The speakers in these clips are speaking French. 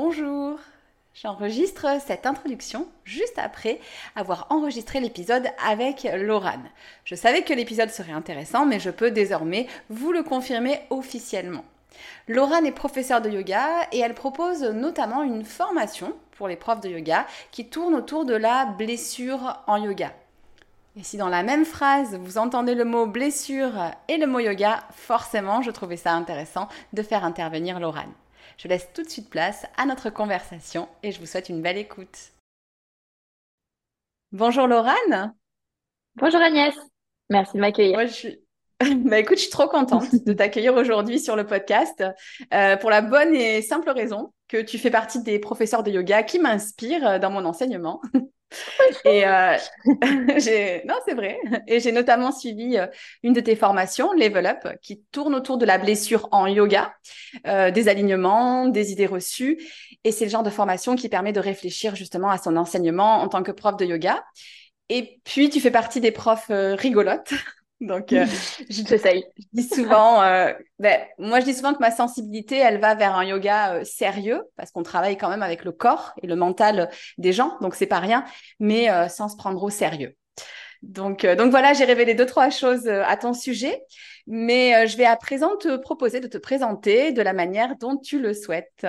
Bonjour J'enregistre cette introduction juste après avoir enregistré l'épisode avec Laurane. Je savais que l'épisode serait intéressant, mais je peux désormais vous le confirmer officiellement. Laurane est professeure de yoga et elle propose notamment une formation pour les profs de yoga qui tourne autour de la blessure en yoga. Et si dans la même phrase vous entendez le mot blessure et le mot yoga, forcément je trouvais ça intéressant de faire intervenir Laurane. Je laisse tout de suite place à notre conversation et je vous souhaite une belle écoute. Bonjour Laurane. Bonjour Agnès. Merci de m'accueillir. Moi, je suis... bah, écoute, je suis trop contente de t'accueillir aujourd'hui sur le podcast euh, pour la bonne et simple raison que tu fais partie des professeurs de yoga qui m'inspirent dans mon enseignement. Et euh, j'ai non, c'est vrai. Et j'ai notamment suivi euh, une de tes formations, Level Up, qui tourne autour de la blessure en yoga, euh, des alignements, des idées reçues. Et c'est le genre de formation qui permet de réfléchir justement à son enseignement en tant que prof de yoga. Et puis, tu fais partie des profs rigolotes donc, euh, je, je, dis souvent, euh, ben, moi je dis souvent que ma sensibilité, elle va vers un yoga euh, sérieux parce qu'on travaille quand même avec le corps et le mental des gens, donc c'est pas rien, mais sans se prendre au sérieux. Donc, donc voilà, j'ai révélé deux trois choses à ton sujet, mais je vais à présent te proposer de te présenter de la manière dont tu le souhaites.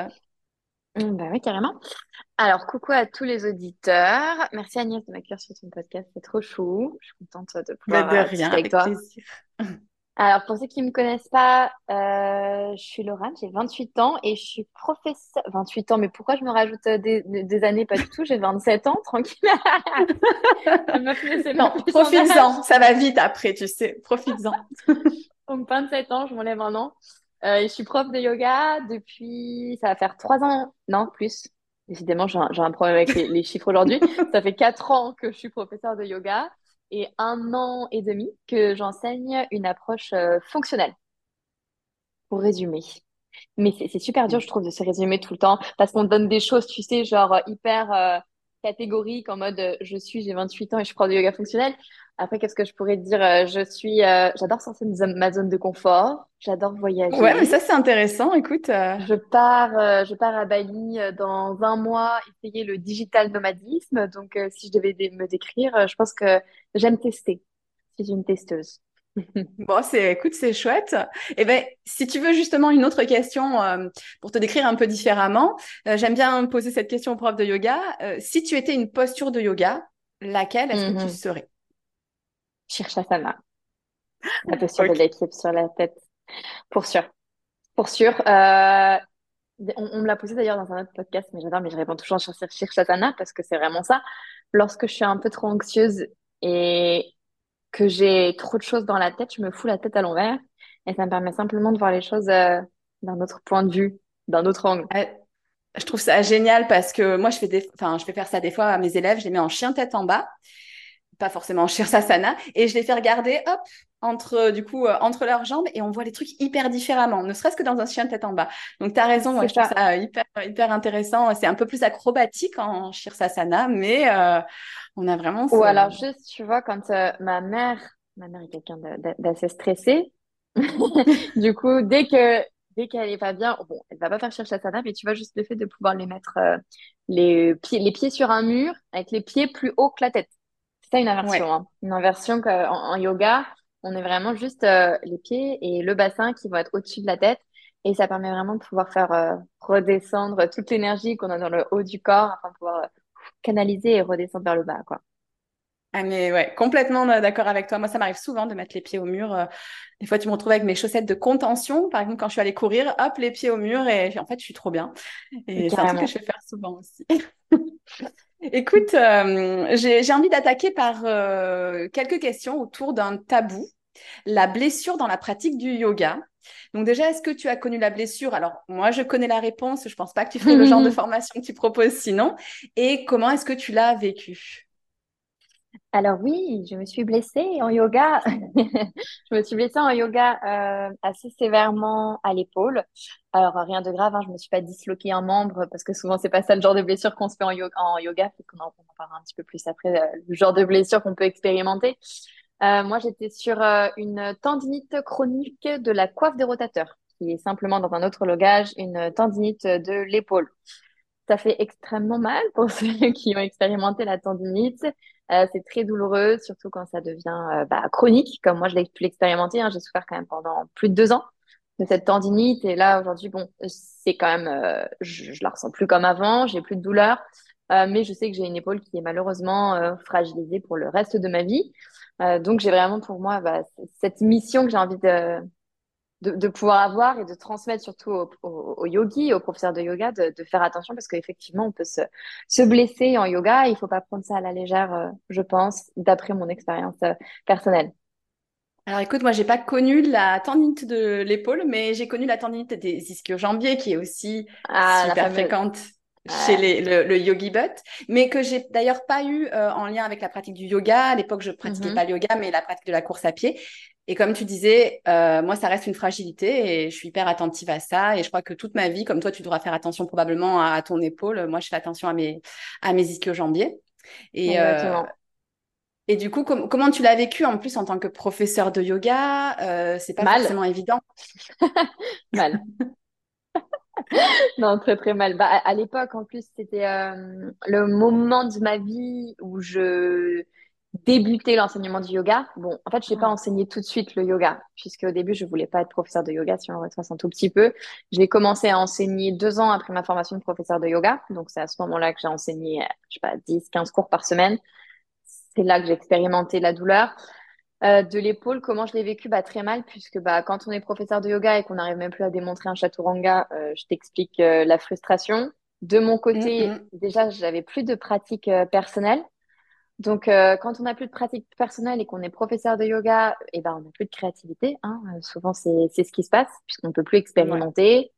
Bah oui, carrément. Alors, coucou à tous les auditeurs. Merci Agnès de m'accueillir sur ton podcast, c'est trop chou. Je suis contente de pouvoir bah, de euh, rien, avec, toi. Plaisir. Alors, pour ceux qui ne me connaissent pas, euh, je suis Laurent, j'ai 28 ans et je suis professeure. 28 ans, mais pourquoi je me rajoute euh, des, des années Pas du tout, j'ai 27 ans, tranquille. non, profites-en, ça va vite après, tu sais, profites-en. Donc, 27 ans, je m'enlève un an. Euh, je suis prof de yoga depuis, ça va faire trois ans, non, plus. Décidément, j'ai un, un, problème avec les, chiffres aujourd'hui. ça fait quatre ans que je suis professeur de yoga et un an et demi que j'enseigne une approche euh, fonctionnelle. Pour résumer. Mais c'est super dur, je trouve, de se résumer tout le temps parce qu'on donne des choses, tu sais, genre hyper euh, catégoriques en mode je suis, j'ai 28 ans et je prends du yoga fonctionnel. Après, qu'est-ce que je pourrais te dire euh, Je suis, euh, j'adore sortir de ma zone de confort. J'adore voyager. Ouais, mais ça c'est intéressant. Écoute, euh. je pars, je pars à Bali dans un mois essayer le digital nomadisme. Donc, si je devais me décrire, je pense que j'aime tester. Je suis une testeuse. Bon, c'est, écoute, c'est chouette. Et eh ben, si tu veux justement une autre question pour te décrire un peu différemment, j'aime bien poser cette question au prof de yoga. si tu étais une posture de yoga, laquelle est-ce que tu mm-hmm. serais? Shirshasana. La posture de l'équipe sur la tête. Pour sûr. Pour sûr. Euh, on, me l'a posé d'ailleurs dans un autre podcast, mais j'adore, mais je réponds toujours sur Shirshasana parce que c'est vraiment ça. Lorsque je suis un peu trop anxieuse et que j'ai trop de choses dans la tête, je me fous la tête à l'envers et ça me permet simplement de voir les choses euh, d'un autre point de vue, d'un autre angle. je trouve ça génial parce que moi, je fais, des... enfin, je fais faire ça des fois à mes élèves, je les mets en chien tête en bas pas forcément Shirsasana, et je les fais regarder, hop, entre du coup euh, entre leurs jambes et on voit les trucs hyper différemment, ne serait-ce que dans un chien tête en bas. Donc tu as raison, je trouve ça hyper hyper intéressant. C'est un peu plus acrobatique en Shirsasana, mais euh, on a vraiment. Ou alors juste, tu vois, quand euh, ma mère, ma mère est quelqu'un d'assez stressé, du coup dès que dès qu'elle est pas bien, bon, elle va pas faire Shirsasana, mais tu vois juste le fait de pouvoir les mettre les pieds les pieds sur un mur avec les pieds plus haut que la tête. C'est une inversion. Hein. Une inversion qu'en en yoga, on est vraiment juste euh, les pieds et le bassin qui vont être au-dessus de la tête. Et ça permet vraiment de pouvoir faire euh, redescendre toute l'énergie qu'on a dans le haut du corps afin de pouvoir euh, canaliser et redescendre vers le bas, quoi. Ah mais ouais, complètement d'accord avec toi. Moi, ça m'arrive souvent de mettre les pieds au mur. Euh, des fois, tu me retrouves avec mes chaussettes de contention. Par exemple, quand je suis allée courir, hop, les pieds au mur et en fait, je suis trop bien. Et c'est un truc que je vais faire souvent aussi. Écoute, euh, j'ai envie d'attaquer par euh, quelques questions autour d'un tabou, la blessure dans la pratique du yoga. Donc déjà, est-ce que tu as connu la blessure? Alors moi, je connais la réponse. Je pense pas que tu ferais le genre de formation que tu proposes sinon. Et comment est-ce que tu l'as vécu alors oui, je me suis blessée en yoga. je me suis blessée en yoga euh, assez sévèrement à l'épaule. Alors rien de grave, hein, je me suis pas disloqué un membre parce que souvent c'est pas ça le genre de blessure qu'on se fait en yoga, en yoga qu'on en, parlera un petit peu plus après, euh, le genre de blessure qu'on peut expérimenter. Euh, moi, j'étais sur une tendinite chronique de la coiffe des rotateurs, qui est simplement dans un autre logage une tendinite de l'épaule. Ça fait extrêmement mal pour ceux qui ont expérimenté la tendinite. Euh, c'est très douloureux, surtout quand ça devient euh, bah, chronique, comme moi je l'ai pu l'expérimenter. Hein. J'ai souffert quand même pendant plus de deux ans de cette tendinite. Et là, aujourd'hui, bon, c'est quand même, euh, je, je la ressens plus comme avant, j'ai plus de douleur. mais je sais que j'ai une épaule qui est malheureusement fragilisée pour le reste de ma vie. donc j'ai vraiment pour moi bah, cette mission que j'ai envie de, de, pouvoir avoir et de transmettre surtout aux, aux, yogis, aux professeurs de yoga, de, faire attention parce qu'effectivement, on peut se, se blesser en yoga. il faut pas prendre ça à la légère, euh, je pense, d'après mon expérience euh, personnelle. Alors écoute, moi j'ai pas connu la tendinite de l'épaule, mais j'ai connu la tendinite des ischio-jambiers qui est aussi ah, super fréquente chez les, le, yogi butt, mais que j'ai d'ailleurs pas eu euh, en lien avec la pratique du yoga. À l'époque, je pratiquais mm-hmm. pas le yoga, mais la pratique de la course à pied. Et comme tu disais, euh, moi, ça reste une fragilité et je suis hyper attentive à ça. Et je crois que toute ma vie, comme toi, tu devras faire attention probablement à, ton épaule. Moi, je fais attention à mes, à mes ischio-jambiers. Et, euh, et du coup, comment tu l'as vécu en plus en tant que professeur de yoga? Euh, C'est pas forcément évident. mal. non, très très mal. Bah, à, l'époque, en plus, c'était le moment de ma vie où je débuter l'enseignement du yoga. Bon, en fait, je n'ai pas enseigné tout de suite le yoga, puisque au début, je voulais pas être professeur de yoga, si on retrace un tout petit peu. J'ai commencé à enseigner deux ans après ma formation de professeur de yoga. Donc, c'est à ce moment-là que j'ai enseigné, je sais pas, 10, 15 cours par semaine. C'est là que j'ai expérimenté la douleur. Euh, de l'épaule, comment je l'ai vécu? Bah, Très mal, puisque bah, quand on est professeur de yoga et qu'on n'arrive même plus à démontrer un chaturanga, euh, je t'explique euh, la frustration. De mon côté, mm, mm. déjà, j'avais plus de pratique personnelle. Donc, euh, quand on n'a plus de pratique personnelle et qu'on est professeur de yoga, eh ben, on n'a plus de créativité. Hein. Euh, souvent, c'est ce qui se passe, puisqu'on ne peut plus expérimenter.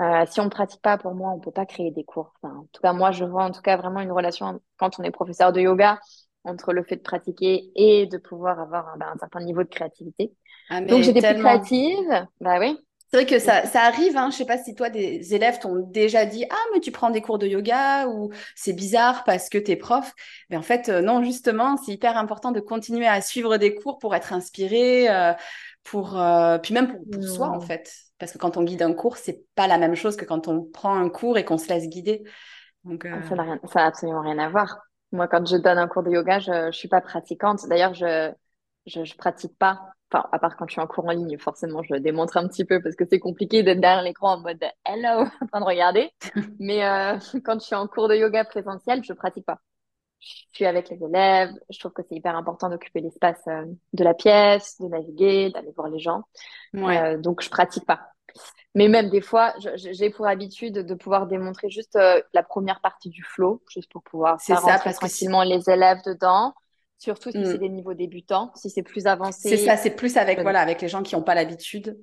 Euh, si on ne pratique pas, pour moi, on ne peut pas créer des cours. Enfin, en tout cas, moi, je vois en tout cas vraiment une relation quand on est professeur de yoga entre le fait de pratiquer et de pouvoir avoir ben, un certain niveau de créativité. Ah, Donc, j'étais plus créative. Bah oui. C'est vrai que ça, ça arrive, hein. je sais pas si toi, des élèves t'ont déjà dit Ah, mais tu prends des cours de yoga ou c'est bizarre parce que tu es prof. Mais en fait, euh, non, justement, c'est hyper important de continuer à suivre des cours pour être inspiré, euh, pour, euh, puis même pour, soi, en mmh. fait. Parce que quand on guide un cours, c'est pas la même chose que quand on prend un cours et qu'on se laisse guider. Donc, Ça n'a absolument rien à voir. Moi, quand je donne un cours de yoga, je ne suis pas pratiquante. D'ailleurs, je ne pratique pas Enfin, à part quand je suis en cours en ligne, forcément, je démontre un petit peu parce que c'est compliqué d'être derrière l'écran en mode hello, en train de regarder. Mais euh, quand je suis en cours de yoga présentiel, je pratique pas. Je suis avec les élèves. Je trouve que c'est hyper important d'occuper l'espace euh, de la pièce, de naviguer, d'aller voir les gens. Euh, donc, je pratique pas. Mais même des fois, j'ai pour habitude de pouvoir démontrer juste la première partie du flow, juste pour pouvoir faire ça, rentrer tranquillement les élèves dedans. Surtout si c'est mm. des niveaux débutants, si c'est plus avancé. C'est ça, c'est plus avec, voilà, avec les gens qui n'ont pas l'habitude.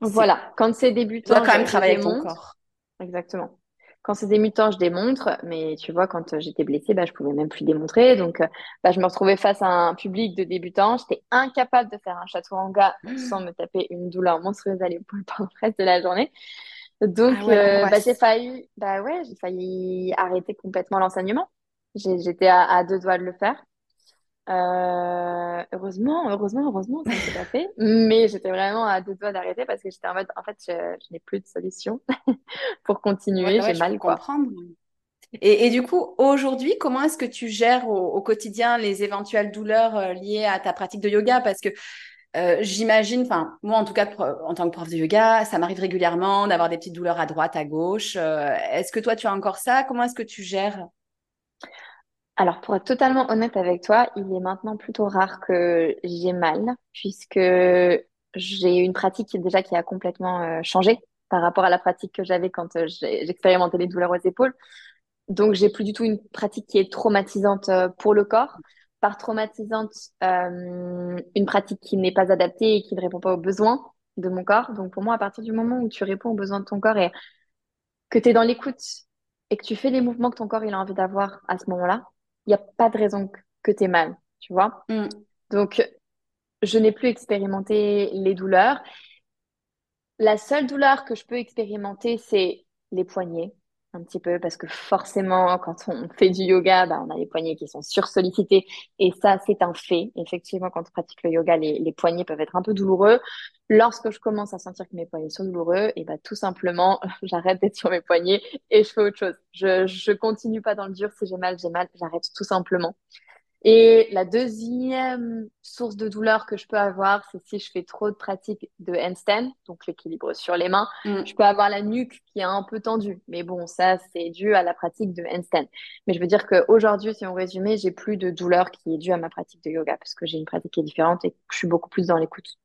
Voilà, quand c'est débutant. Tu dois quand même travailler avec ton corps. Exactement. Quand c'est débutant, je démontre, mais tu vois, quand euh, j'étais blessée, bah, je pouvais même plus démontrer. Donc, euh, bah, je me retrouvais face à un public de débutants. J'étais incapable de faire un château en gars sans me taper une douleur monstrueuse à l'épaule pendant le reste de la journée. Donc, ah euh, bah, j'ai failli, bah ouais, j'ai failli arrêter complètement l'enseignement. J'étais à, deux doigts de le faire. Euh, heureusement, heureusement, heureusement, ça ne s'est pas fait. Mais j'étais vraiment à deux doigts d'arrêter parce que j'étais en mode, en fait, je, n'ai plus de solution pour continuer. J'ai mal, quoi. Comprendre. Et, et, du coup, aujourd'hui, comment est-ce que tu gères au, quotidien les éventuelles douleurs euh, liées à ta pratique de yoga? Parce que euh, j'imagine, enfin, moi en tout cas, en tant que prof de yoga, ça m'arrive régulièrement d'avoir des petites douleurs à droite, à gauche. est-ce que toi, tu as encore ça? Comment est-ce que tu gères? Alors, pour être totalement honnête avec toi, il est maintenant plutôt rare que j'ai mal, puisque j'ai une pratique déjà qui a complètement euh, changé par rapport à la pratique que j'avais quand euh, j'expérimentais les douleurs aux épaules. Donc, j'ai plus du tout une pratique qui est traumatisante euh, pour le corps. Par traumatisante, une pratique qui n'est pas adaptée et qui ne répond pas aux besoins de mon corps. Donc, pour moi, à partir du moment où tu réponds aux besoins de ton corps et que tu es dans l'écoute et que tu fais les mouvements que ton corps il a envie d'avoir à ce moment-là, n'y a pas de raison que, tu aies mal, tu vois. Mm. Donc, je n'ai plus expérimenté les douleurs. La seule douleur que je peux expérimenter, c'est les poignets, un petit peu, parce que forcément, quand on fait du yoga, bah, on a les poignets qui sont sursollicités, et ça, c'est un fait. Effectivement, quand on pratique le yoga, les, les poignets peuvent être un peu douloureux. Lorsque je commence à sentir que mes poignets sont douloureux, et bah, tout simplement, j'arrête d'être sur mes poignets et je fais autre chose. Je, je continue pas dans le dur. Si j'ai mal, j'ai mal, j'arrête tout simplement. Et la deuxième source de douleur que je peux avoir, c'est si je fais trop de pratiques de handstand, donc l'équilibre sur les mains. Mm. Je peux avoir la nuque qui est un peu tendue. Mais bon, ça, c'est dû à la pratique de handstand. Mais je veux dire qu'aujourd'hui, si on résumait, j'ai plus de douleur qui est due à ma pratique de yoga parce que j'ai une pratique qui est différente et que je suis beaucoup plus dans l'écoute.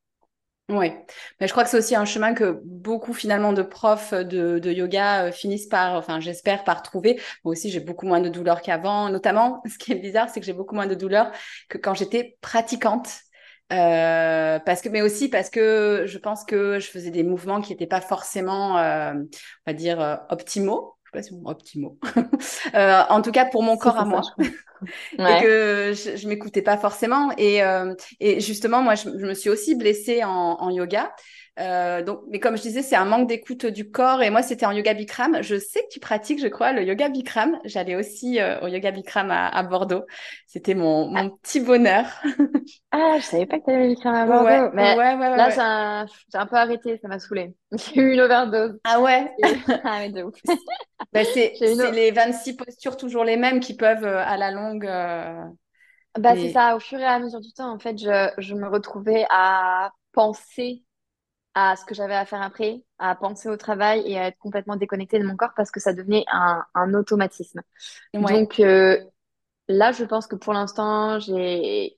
Oui, mais je crois que c'est aussi un chemin que beaucoup finalement de profs de, de yoga euh, finissent par, enfin j'espère par trouver. Moi aussi j'ai beaucoup moins de douleur qu'avant. Notamment, ce qui est bizarre, c'est que j'ai beaucoup moins de douleur que quand j'étais pratiquante. Euh, parce que, mais aussi parce que je pense que je faisais des mouvements qui n'étaient pas forcément, euh, on va dire, euh, optimaux. Je sais pas si on optimaux. Euh, en tout cas pour mon corps à ça, moi. Crois. et Ouais. que je, je m'écoutais pas forcément. Et, euh, et justement, moi, je, je me suis aussi blessée en, en yoga. Euh, donc, mais comme je disais, c'est un manque d'écoute du corps. Et moi, c'était en yoga Bikram. Je sais que tu pratiques, je crois, le yoga Bikram. J'allais aussi euh, au yoga Bikram à, à Bordeaux. C'était mon, Ah, mon petit bonheur. ah, je savais pas que t'avais les crèmes à Bordeaux. ouais, Mais ouais, ouais, là, j'ai un, j'ai un peu arrêté, ça m'a saoulée. J'ai eu une overdose. Ah ouais? Ah, mais de ouf. Ben, c'est, les 26 postures toujours les mêmes qui peuvent, euh, à la longue, Bah, c'est ça, au fur et à mesure du temps, en fait, je, je me retrouvais à penser à ce que j'avais à faire après, à penser au travail et à être complètement déconnectée de mon corps parce que ça devenait un, un automatisme. Ouais. Donc euh, là, je pense que pour l'instant, j'ai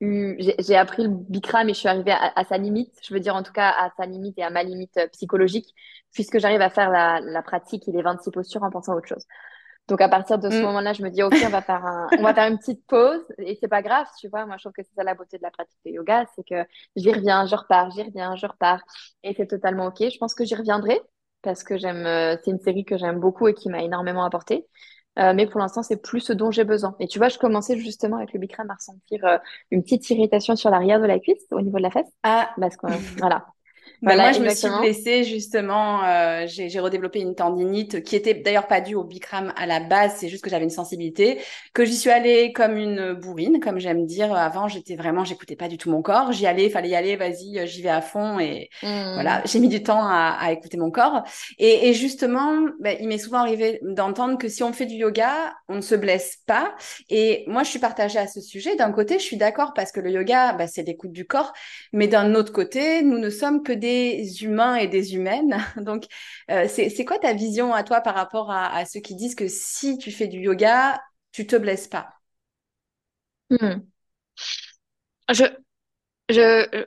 eu, j'ai appris le Bikram et je suis arrivée à, à sa limite. Je veux dire en tout cas à sa limite et à ma limite euh, psychologique, puisque j'arrive à faire la, la pratique et les 26 postures en pensant à autre chose. Donc à partir de ce Mm. moment-là, je me dis, OK, on va faire un, on va faire une petite pause et c'est pas grave, tu vois. Moi, je trouve que c'est ça la beauté de la pratique de yoga, c'est que j'y reviens, je repars, j'y reviens, je repars et c'est totalement OK. Je pense que j'y reviendrai parce que j'aime, euh, c'est une série que j'aime beaucoup et qui m'a énormément apporté. Euh, mais pour l'instant, c'est plus ce dont j'ai besoin. Et tu vois, je commençais justement avec le Bikram à ressentir euh, une petite irritation sur l'arrière de la cuisse, au niveau de la fesse. Ah, Parce que, voilà. Moi, Voilà, je me suis blessée justement. euh, j'ai redéveloppé une tendinite qui était d'ailleurs pas due au Bikram à la base. C'est juste que j'avais une sensibilité, que j'y suis allée comme une bourrine, comme j'aime dire. Avant, j'étais vraiment, j'écoutais pas du tout mon corps. J'y allais, fallait y aller, vas-y, euh, j'y vais à fond. Et voilà, Hmm. j'ai mis du temps à, à écouter mon corps. Et, et justement, ben, il m'est souvent arrivé d'entendre que si on fait du yoga, on ne se blesse pas. Et moi, je suis partagée à ce sujet. D'un côté, je suis d'accord parce que le yoga, ben, c'est l'écoute du corps. Mais d'un autre côté, nous ne sommes que des humains et des humaines. Donc, euh, c'est, quoi ta vision à toi par rapport à, ceux qui disent que si tu fais du yoga, tu te blesses pas? Hmm. Je, je,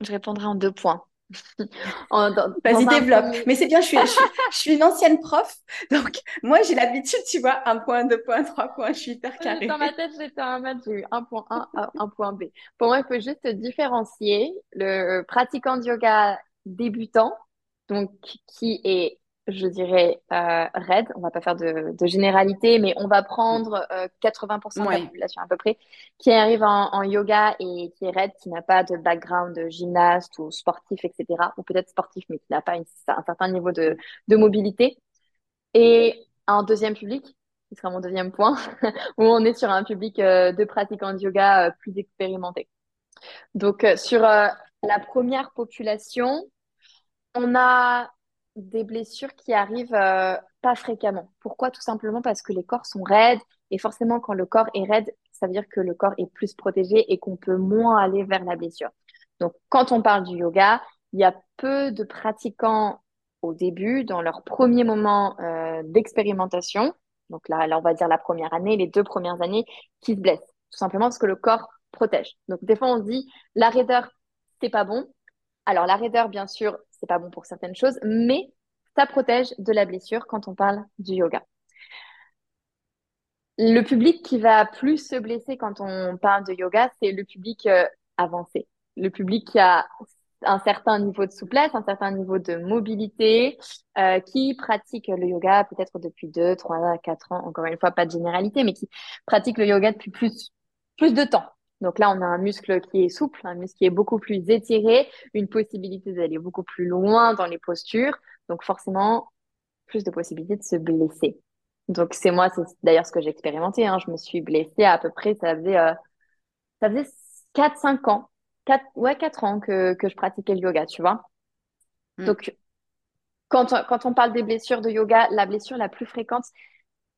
je répondrai en deux points. Vas-y, développe. premier, Mais c'est bien, je suis, je suis, je suis une ancienne prof. Donc, moi, j'ai l'habitude, tu vois, un point, deux points, trois points, je suis hyper Euh, Dans ma carrée. tête, j'étais en mode, j'ai eu un point A, un un point B. Pour moi, il faut juste différencier le pratiquant de yoga débutant, donc qui est, je dirais, euh, raide. On va pas faire de, de généralité, mais on va prendre euh, 80% de la population à peu près, qui arrive en, en yoga et qui est raide, qui n'a pas de background de gymnaste ou sportif, etc. Ou peut-être sportif, mais qui n'a pas une- un certain niveau de, de mobilité. Et un deuxième public, qui sera mon deuxième point, où on est sur un public euh, de pratiquants de yoga euh, plus expérimentés. Donc, euh, sur euh, la première population, on a des blessures qui arrivent euh, pas fréquemment. Pourquoi? Tout simplement parce que les corps sont raides et forcément, quand le corps est raide, ça veut dire que le corps est plus protégé et qu'on peut moins aller vers la blessure. Donc, quand on parle du yoga, il y a peu de pratiquants au début, dans leur premier moment euh, d'expérimentation, donc là, là, on va dire la première année, les deux premières années, qui se blessent. Tout simplement parce que le corps protège. Donc des fois, on se dit, la raideur, c'est pas bon. Alors la raideur, bien sûr, c'est pas bon pour certaines choses, mais ça protège de la blessure quand on parle du yoga. Le public qui va plus se blesser quand on parle de yoga, c'est le public euh, avancé. Le public qui a un certain niveau de souplesse, un certain niveau de mobilité, euh, qui pratique le yoga peut-être depuis 2, 3, 4 ans, encore une fois, pas de généralité, mais qui pratique le yoga depuis plus, plus de temps. Donc là, on a un muscle qui est souple, un muscle qui est beaucoup plus étiré, une possibilité d'aller beaucoup plus loin dans les postures. Donc forcément, plus de possibilités de se blesser. Donc c'est moi, c'est d'ailleurs ce que j'ai expérimenté. Hein. Je me suis blessée à, peu près, ça faisait, euh, ça faisait 4-5 ans, 4, ouais, 4 ans que, que je pratiquais le yoga, tu vois. Mm. Donc quand, quand on parle des blessures de yoga, la blessure la plus fréquente,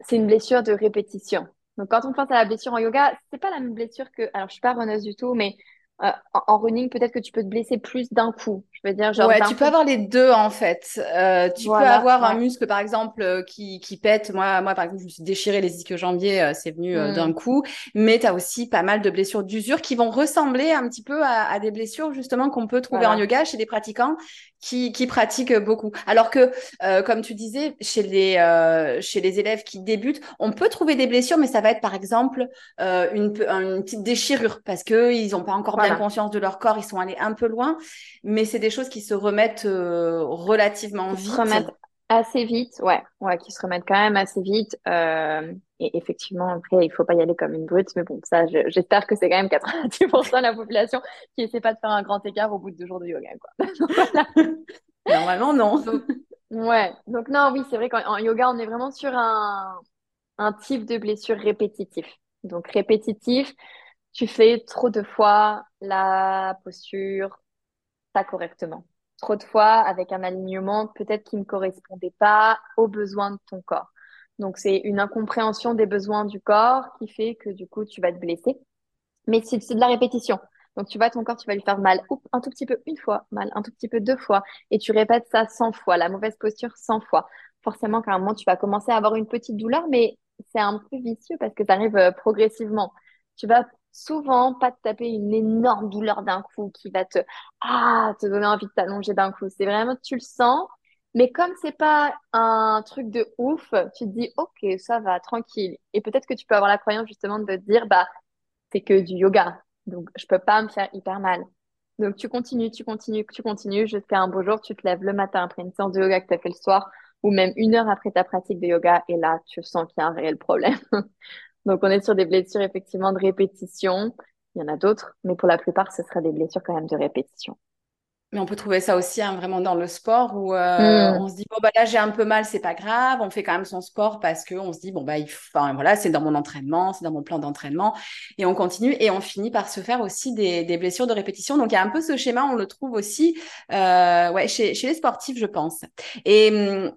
c'est une blessure de répétition. Donc, quand on pense à la blessure en yoga, c'est pas la même blessure que. Alors, je suis pas runneuse du tout, mais euh, en, running, peut-être que tu peux te blesser plus d'un coup. Je veux dire, genre. Ouais, tu peux avoir les deux en fait. Euh, tu peux avoir un muscle, par exemple, euh, qui, qui pète. Moi, moi, par exemple, je me suis déchiré les ischio-jambiers, c'est venu d'un hmm. coup. Mais tu as aussi pas mal de blessures d'usure qui vont ressembler un petit peu à, à des blessures justement qu'on peut trouver en yoga chez des pratiquants qui, qui pratiquent beaucoup. Alors que, comme tu disais, chez les, chez les élèves qui débutent, on peut trouver des blessures, mais ça va être par exemple une, une petite déchirure parce qu'ils n'ont pas encore bien conscience de leur corps, ils sont allés un peu loin, mais c'est des choses qui se remettent euh, relativement vite. Se remettent assez vite, ouais, ouais, qui se remettent quand même assez vite. Euh, et effectivement, après, il faut pas y aller comme une brute, mais bon, ça, j'espère que c'est quand même 90% de la population qui essaie pas de faire un grand écart au bout de deux jours de yoga, quoi. Normalement, non. ouais, donc non, oui, c'est vrai qu'en yoga, on est vraiment sur un, un type de blessure répétitif. Donc répétitif, tu fais trop de fois la posture pas correctement. Trop de fois avec un alignement peut-être qui ne correspondait pas aux besoins de ton corps. Donc c'est une incompréhension des besoins du corps qui fait que du coup tu vas te blesser. Mais c'est de la répétition. Donc tu vois ton corps, tu vas lui faire mal un tout petit peu une fois, mal un tout petit peu deux fois, et tu répètes ça 100 fois, la mauvaise posture 100 fois. Forcément qu'à un moment tu vas commencer à avoir une petite douleur, mais c'est un peu vicieux parce que ça arrive euh, progressivement. Tu vas souvent pas te taper une énorme douleur d'un coup qui va te, ah, te donner envie de t'allonger d'un coup. C'est vraiment, tu le sens, mais comme c'est pas un truc de ouf, tu te dis, ok, ça va, tranquille. Et peut-être que tu peux avoir la croyance justement de te dire, bah, c'est que du yoga. Donc, je peux pas me faire hyper mal. Donc, tu continues, tu continues, tu continues jusqu'à un beau jour, tu te lèves le matin après une séance de yoga que tu as fait le soir, ou même une heure après ta pratique de yoga, et là, tu sens qu'il y a un réel problème. Donc, on est sur des blessures effectivement de répétition. Il y en a d'autres, mais pour la plupart, ce sera des blessures quand même de répétition. Mais on peut trouver ça aussi hein, vraiment dans le sport où euh, hmm. on se dit bon bah là j'ai un peu mal, c'est pas grave, on fait quand même son sport parce que on se dit bon bah il enfin, voilà c'est dans mon entraînement, c'est dans mon plan d'entraînement et on continue et on finit par se faire aussi des, des, blessures de répétition. Donc il y a un peu ce schéma, on le trouve aussi euh, ouais chez, chez les sportifs je pense. Et hum,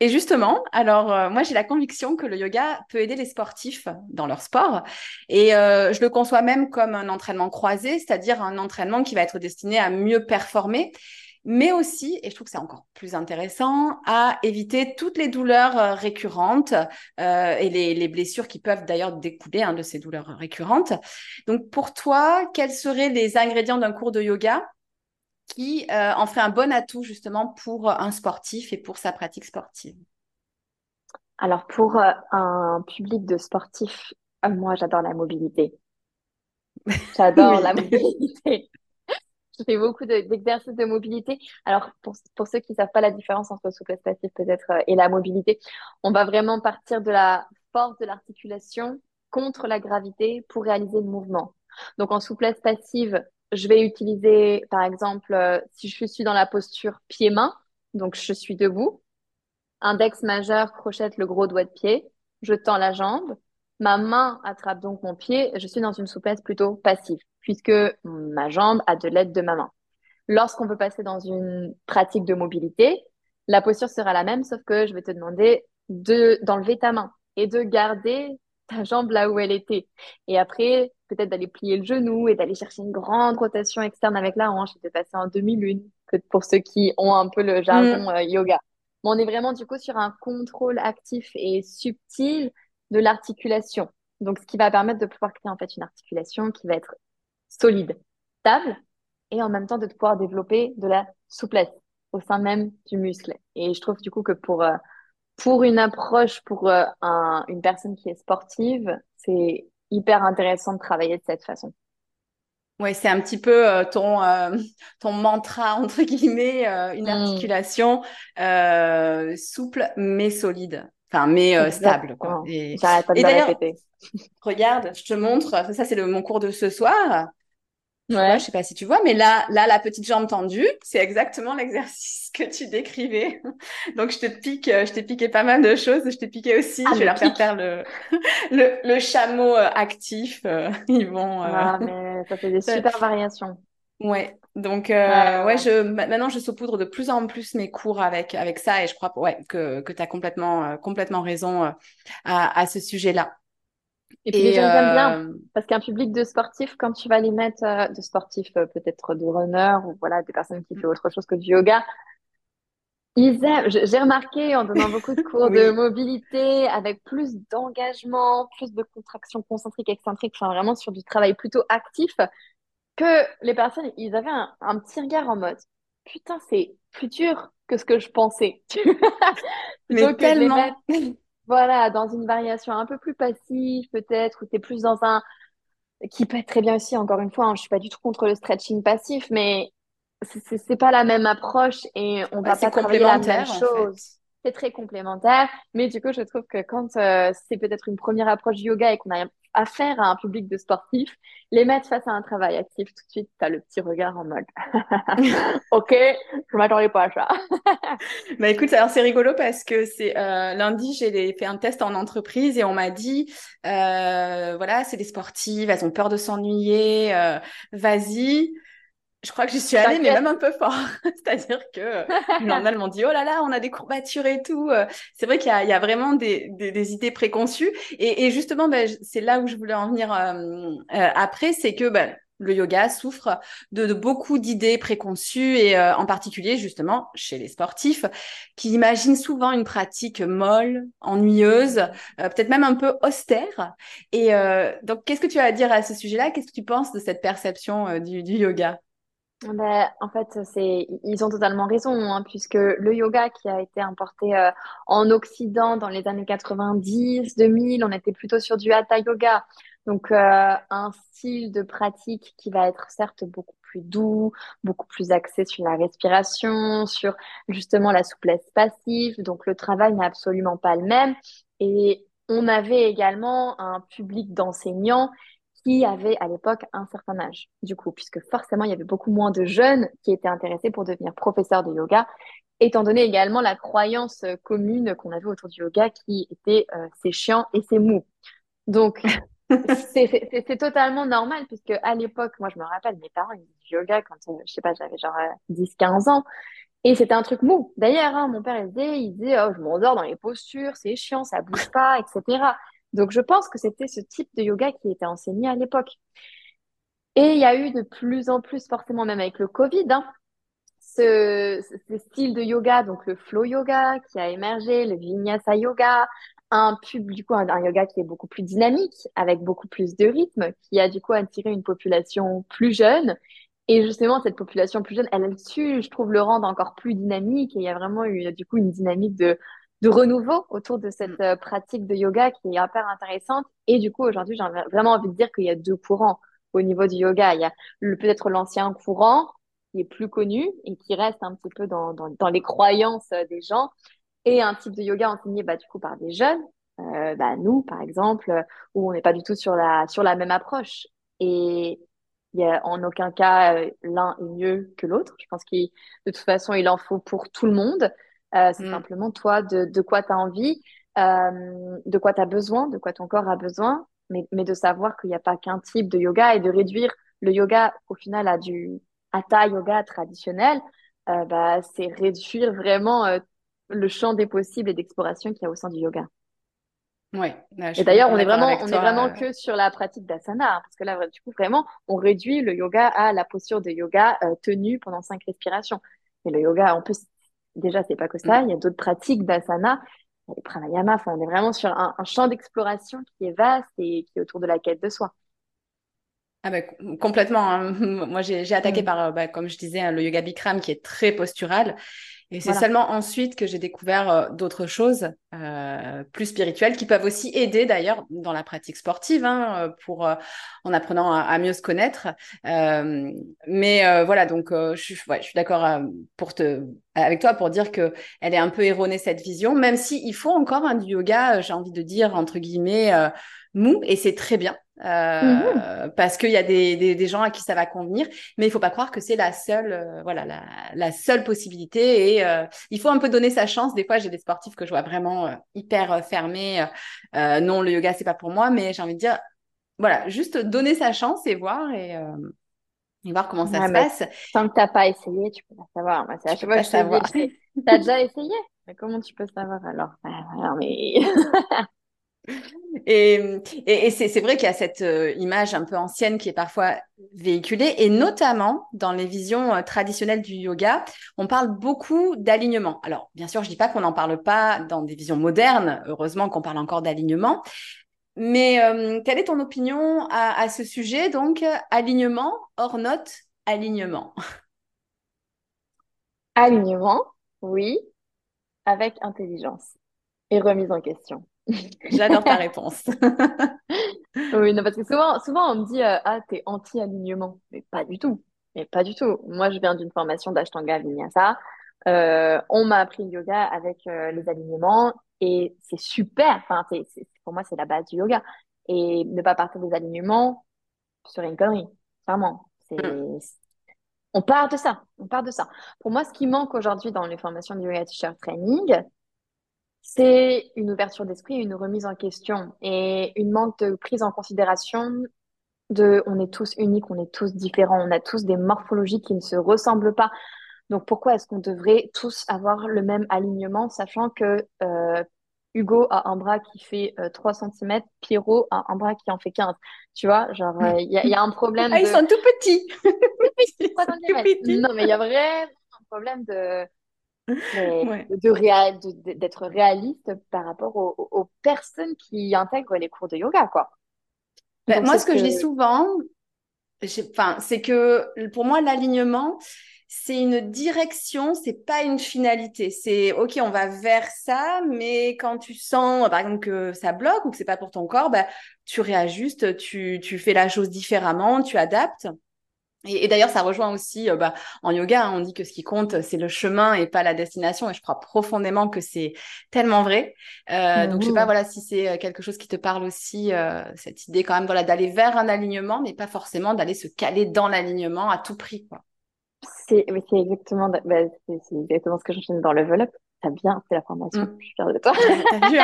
et justement, alors euh, moi j'ai la conviction que le yoga peut aider les sportifs dans leur sport et euh, je le conçois même comme un entraînement croisé, c'est-à-dire un entraînement qui va être destiné à mieux performer, mais aussi, et je trouve que c'est encore plus intéressant, à éviter toutes les douleurs euh, récurrentes et les, les, blessures qui peuvent d'ailleurs découler hein, de ces douleurs récurrentes. Donc pour toi, quels seraient les ingrédients d'un cours de yoga qui euh, en ferait un bon atout justement pour un sportif et pour sa pratique sportive Alors pour euh, un public de sportifs, euh, moi j'adore la mobilité. J'adore la mobilité. Je fais beaucoup d'exercices de, mobilité. Alors, pour, pour ceux qui ne savent pas la différence entre souplesse passive peut-être et la mobilité, on va vraiment partir de la force de l'articulation contre la gravité pour réaliser le mouvement. Donc, en souplesse passive, je vais utiliser, par exemple, euh, si je suis dans la posture pied-main, donc je suis debout, index majeur crochette le gros doigt de pied, je tends la jambe, ma main attrape donc mon pied, je suis dans une souplesse plutôt passive, puisque ma jambe a de l'aide de ma main. Lorsqu'on veut passer dans une pratique de mobilité, la posture sera la même, sauf que je vais te demander de d'enlever ta main et de garder ta jambe là où elle était. Et après, peut-être d'aller plier le genou et d'aller chercher une grande rotation externe avec la hanche et de passer en demi-lune, pour ceux qui ont un peu le jargon mm. euh, yoga. Mais on est vraiment du coup sur un contrôle actif et subtil de l'articulation. Donc, ce qui va permettre de pouvoir créer en fait une articulation qui va être solide, stable, et en même temps de pouvoir développer de la souplesse au sein même du muscle. Et je trouve du coup que pour, euh, pour une approche, pour euh, un, une personne qui est sportive, c'est hyper intéressant de travailler de cette façon. Ouais, c'est un petit peu euh, ton, ton mantra, entre guillemets, une mm. articulation souple mais solide. Enfin, mais stable. Quoi. Et, J'arrête pas de répéter. Regarde, je te montre. Ça, c'est mon cours de ce soir. Ouais. je sais pas si tu vois, mais là, là, la petite jambe tendue, c'est exactement l'exercice que tu décrivais. Donc, je te pique, euh, je t'ai piqué pas mal de choses. Je t'ai piqué aussi. Ah, je vais leur faire faire le, le, le chameau euh, actif. Euh, ils vont. Ah, mais ça fait des super variations. Ouais. Donc, euh, ouais, je, maintenant, je saupoudre de plus en plus mes cours avec, avec ça et je crois ouais, que, que tu as complètement, complètement raison à, à ce sujet-là. Et puis les jeunes aiment bien euh, parce qu'un public de sportifs, quand tu vas les mettre euh, de sportifs, euh, peut-être de runners ou voilà des personnes qui font autre chose que du yoga, ils aiment. J'ai remarqué en donnant beaucoup de cours de mobilité avec plus d'engagement, plus de contraction concentrique, excentrique, enfin vraiment sur du travail plutôt actif, que les personnes, ils avaient un, petit regard en mode putain, c'est plus dur que ce que je pensais. Mais tellement voilà, dans une variation un peu plus passive peut-être, où tu es plus dans un... qui peut être très bien aussi, encore une fois, hein, je suis pas du tout contre le stretching passif, mais c'est pas la même approche et on va pas travailler la même chose. C'est très complémentaire, mais du coup, je trouve que quand euh, c'est peut-être une première approche yoga et qu'on a affaire à un public de sportifs, les mettre face à un travail actif, tout de suite, tu as le petit regard en mode Ok, je m'attendais pas à ça. bah écoute, alors c'est rigolo parce que c'est euh, lundi, j'ai fait un test en entreprise et on m'a dit euh, voilà, c'est des sportives, elles ont peur de s'ennuyer, vas-y je crois que j'y suis allée, mais même un peu fort. C'est-à-dire que euh, le m'ont dit, oh là là, on a des courbatures et tout. Euh, c'est vrai qu'il y, y, a vraiment des, des, des idées préconçues. Et, et justement, ben, c'est là où je voulais en venir euh, après, c'est que ben, le yoga souffre de, de beaucoup d'idées préconçues et en particulier justement chez les sportifs qui imaginent souvent une pratique molle, ennuyeuse, peut-être même un peu austère. Et donc, qu'est-ce que tu as à dire à ce sujet-là? Qu'est-ce que tu penses de cette perception du, du yoga? Ben, en fait, c'est, ils ont totalement raison, hein, puisque le yoga qui a été importé euh, en Occident dans les années 90, 2000, on était plutôt sur du hatha yoga. Donc, euh, un style de pratique qui va être certes beaucoup plus doux, beaucoup plus axé sur la respiration, sur justement la souplesse passive. Donc, le travail n'est absolument pas le même. Et on avait également un public d'enseignants qui avaient à l'époque un certain âge, du coup, puisque forcément, il y avait beaucoup moins de jeunes qui étaient intéressés pour devenir professeurs de yoga, étant donné également la croyance commune qu'on avait autour du yoga qui était euh, c'est chiant et c'est mou. Donc, c'est totalement normal, puisque à l'époque, moi, je me rappelle, mes parents, ils faisaient du yoga quand, euh, je sais pas, j'avais genre 10-15 euh, ans. Et c'était un truc mou. D'ailleurs, hein, mon père, il disait, il disait oh, je m'endors dans les postures, c'est chiant, ça bouge pas, etc. Donc, je pense que c'était ce type de yoga qui était enseigné à l'époque. Et il y a eu de plus en plus, forcément même avec le Covid, hein, ce, style de yoga, donc le flow yoga qui a émergé, le vinyasa yoga, un pub, du coup, un, yoga qui est beaucoup plus dynamique, avec beaucoup plus de rythme, qui a du coup attiré une population plus jeune. Et justement, cette population plus jeune, elle a su, je trouve, le rendre encore plus dynamique. Et il y a vraiment eu, du coup, une dynamique de de renouveau autour de cette mm. euh, pratique de yoga qui est hyper intéressante. Et du coup, aujourd'hui, j'ai vraiment envie de dire qu'il y a deux courants au niveau du yoga. Il y a peut-être l'ancien courant qui est plus connu et qui reste un petit peu dans, dans, dans les croyances euh, des gens et un type de yoga enseigné bah, du coup par des jeunes, euh, bah, nous par exemple, où on n'est pas du tout sur la, sur la même approche. Et il y a en aucun cas euh, l'un est mieux que l'autre. Je pense qu'il de toute façon il en faut pour tout le monde. Euh, c'est mm. simplement toi de, de quoi tu as envie, euh, de quoi tu as besoin, de quoi ton corps a besoin, mais, mais de savoir qu'il n'y a pas qu'un type de yoga et de réduire le yoga au final à du hatha yoga traditionnel, euh, bah, c'est réduire vraiment euh, le champ des possibles et d'exploration qu'il y a au sein du yoga. Ouais, et d'ailleurs, on est vraiment, on est vraiment euh. que sur la pratique d'asana, hein, parce que là, du coup, vraiment, on réduit le yoga à la posture de yoga tenue pendant cinq respirations. Mais le yoga, on peut déjà, c'est pas que ça. Il y a d'autres pratiques d'asana. Les pranayama. Enfin, on est vraiment sur un, un champ d'exploration qui est vaste et qui est autour de la quête de soi. Ah bah, complètement. Hein. Moi, j'ai attaqué mm. par, euh, bah, comme je disais, hein, le yoga Bikram qui est très postural. Et c'est seulement ensuite que j'ai découvert euh, d'autres choses euh, plus spirituelles qui peuvent aussi aider d'ailleurs dans la pratique sportive hein, pour en apprenant à, mieux se connaître. mais voilà, donc je suis, ouais, je suis d'accord pour te avec toi pour dire que elle est un peu erronée cette vision, même si il faut encore un du yoga, j'ai envie de dire entre guillemets mou et c'est très bien. Euh, parce qu'il y a des, des, gens à qui ça va convenir, mais il faut pas croire que c'est la seule, euh, voilà, la, la, seule possibilité. Et euh, il faut un peu donner sa chance. Des fois, j'ai des sportifs que je vois vraiment hyper fermés. non, le yoga c'est pas pour moi, mais j'ai envie de dire, voilà, juste donner sa chance et voir et, et voir comment ça se passe. Tant que t'as pas essayé, tu peux pas savoir. Moi, c'est à chaque fois savoir. T'as déjà essayé, mais comment tu peux savoir alors? Bah, mais Et, c'est vrai qu'il y a cette euh, image un peu ancienne qui est parfois véhiculée, et notamment dans les visions euh, traditionnelles du yoga, on parle beaucoup d'alignement. Alors, bien sûr, je dis pas qu'on n'en parle pas dans des visions modernes, heureusement qu'on parle encore d'alignement. Mais euh, quelle est ton opinion à, à ce sujet? Donc, alignement, hors note, alignement. Alignement, oui, avec intelligence et remise en question. J'adore ta réponse. oui, non, parce que souvent, souvent on me dit euh, Ah, t'es anti-alignement. Mais pas du tout. Mais pas du tout. Moi, je viens d'une formation d'Ashtanga Vinyasa. Euh, on m'a appris le yoga avec euh, les alignements et c'est super. Enfin, c'est, pour moi, c'est la base du yoga. Et ne pas partir des alignements serait une connerie. Clairement. C'est, hmm. On part de ça. On part de ça. Pour moi, ce qui manque aujourd'hui dans les formations de yoga teacher training, c'est une ouverture d'esprit, une remise en question et une manque de prise en considération de on est tous uniques, on est tous différents, on a tous des morphologies qui ne se ressemblent pas. Donc pourquoi est-ce qu'on devrait tous avoir le même alignement, sachant que euh, Hugo a un bras qui fait 3 euh, cm, Pierrot a un bras qui en fait 15. Tu vois, genre, euh, il y, a un problème. Ah, ils sont tout petits. Non, mais il y a vraiment un problème de, de, d'être réaliste par rapport aux, personnes qui intègrent les cours de yoga, quoi. Ben, moi, ce que, je dis souvent, enfin, c'est que pour moi, l'alignement, c'est une direction, c'est pas une finalité. C'est ok, on va vers ça, mais quand tu sens, par exemple, que ça bloque ou que c'est pas pour ton corps, ben, tu réajustes, tu, tu fais la chose différemment, tu adaptes. Et, d'ailleurs, ça rejoint aussi, euh, bah, en yoga, hein, on dit que ce qui compte, c'est le chemin et pas la destination. Et je crois profondément que c'est tellement vrai. Euh, donc, je sais pas, voilà, si c'est euh, quelque chose qui te parle aussi, cette idée quand même, voilà, d'aller vers un alignement, mais pas forcément d'aller se caler dans l'alignement à tout prix, quoi. C'est exactement, bah, exactement ce que j'enchaîne dans Level Up. T'as bien fait la formation. Mm. Je suis fière de toi. T'as vu,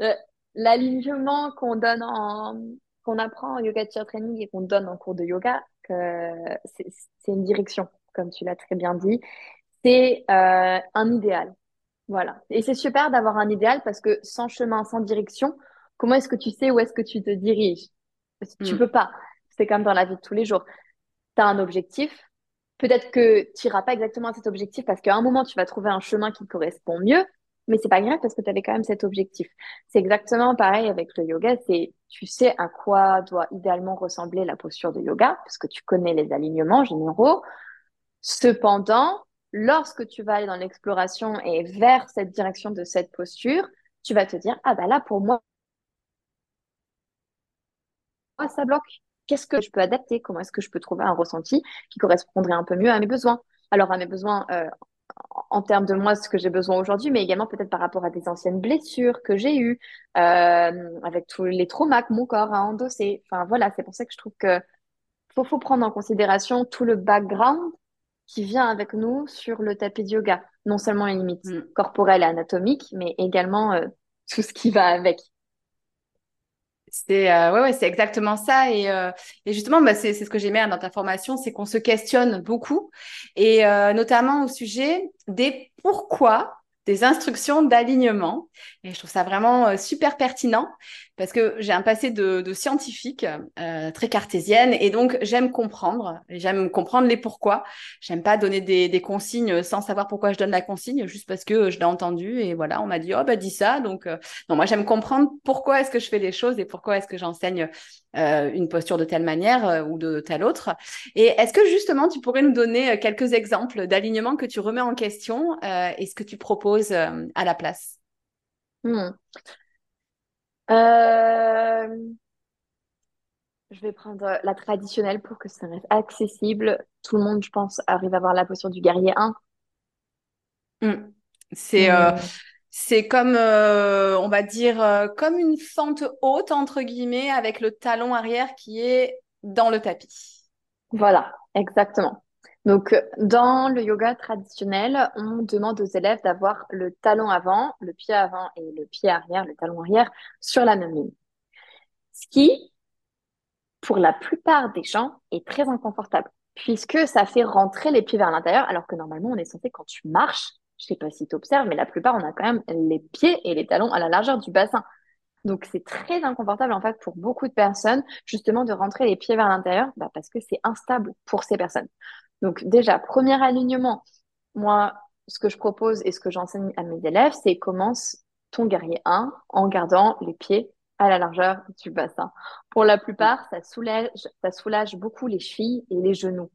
hein L'alignement qu'on donne en, qu'on apprend en yoga teacher training et qu'on donne en cours de yoga, c'est une direction, comme tu l'as très bien dit. C'est euh, un idéal. Voilà. Et c'est super d'avoir un idéal parce que sans chemin, sans direction, comment est-ce que tu sais où est-ce que tu te diriges? Tu mm. peux pas. C'est comme dans la vie de tous les jours. Tu as un objectif. Peut-être que tu n'iras pas exactement à cet objectif parce qu'à un moment, tu vas trouver un chemin qui correspond mieux mais c'est pas grave parce que tu avais quand même cet objectif. C'est exactement pareil avec le yoga, c'est tu sais à quoi doit idéalement ressembler la posture de yoga parce que tu connais les alignements généraux. Cependant, lorsque tu vas aller dans l'exploration et vers cette direction de cette posture, tu vas te dire ah bah là pour moi ça bloque. Qu'est-ce que je peux adapter? Comment est-ce que je peux trouver un ressenti qui correspondrait un peu mieux à mes besoins? Alors à mes besoins euh, en termes de moi, ce que j'ai besoin aujourd'hui, mais également peut-être par rapport à des anciennes blessures que j'ai eues, euh, avec tous les traumas que mon corps a endossés. Enfin voilà, c'est pour ça que je trouve que faut, faut prendre en considération tout le background qui vient avec nous sur le tapis de yoga. Non seulement les limites mm. corporelles et anatomiques, mais également euh, tout ce qui va avec. C'est euh, ouais, ouais c'est exactement ça et, euh, justement bah, c'est ce que j'aimais dans ta formation, c'est qu'on se questionne beaucoup et euh, notamment au sujet des pourquoi des instructions d'alignement. Et je trouve ça vraiment euh, super pertinent parce que j'ai un passé de, scientifique euh, très cartésienne et donc j'aime comprendre, j'aime comprendre les pourquoi. J'aime pas donner des, consignes sans savoir pourquoi je donne la consigne, juste parce que je l'ai entendu et voilà, on m'a dit oh bah dis ça. Donc euh, non, moi j'aime comprendre pourquoi est-ce que je fais les choses et pourquoi est-ce que j'enseigne une posture de telle manière ou de telle autre. Et est-ce que justement tu pourrais nous donner quelques exemples d'alignement que tu remets en question et ce que tu proposes? À la place? Hmm. Euh, je vais prendre la traditionnelle pour que ça reste accessible. Tout le monde, je pense, arrive à avoir la posture du guerrier 1. Hmm. C'est euh, hmm. c'est comme, euh, on va dire, comme une fente haute, entre guillemets, avec le talon arrière qui est dans le tapis. Voilà, exactement. Donc, dans le yoga traditionnel, on demande aux élèves d'avoir le talon avant, le pied avant et le pied arrière, le talon arrière, sur la même ligne. Ce qui, pour la plupart des gens, est très inconfortable, puisque ça fait rentrer les pieds vers l'intérieur, alors que normalement, on est censé, quand tu marches, je sais pas si tu observes, mais la plupart, on a quand même les pieds et les talons à la largeur du bassin. Donc, c'est très inconfortable, en fait, pour beaucoup de personnes, justement, de rentrer les pieds vers l'intérieur, bah, parce que c'est instable pour ces personnes. Donc déjà, premier alignement, moi, ce que je propose et ce que j'enseigne à mes élèves, c'est commence ton guerrier 1 en gardant les pieds à la largeur du bassin. Pour la plupart, ça soulage, ça soulage beaucoup les chevilles et les genoux.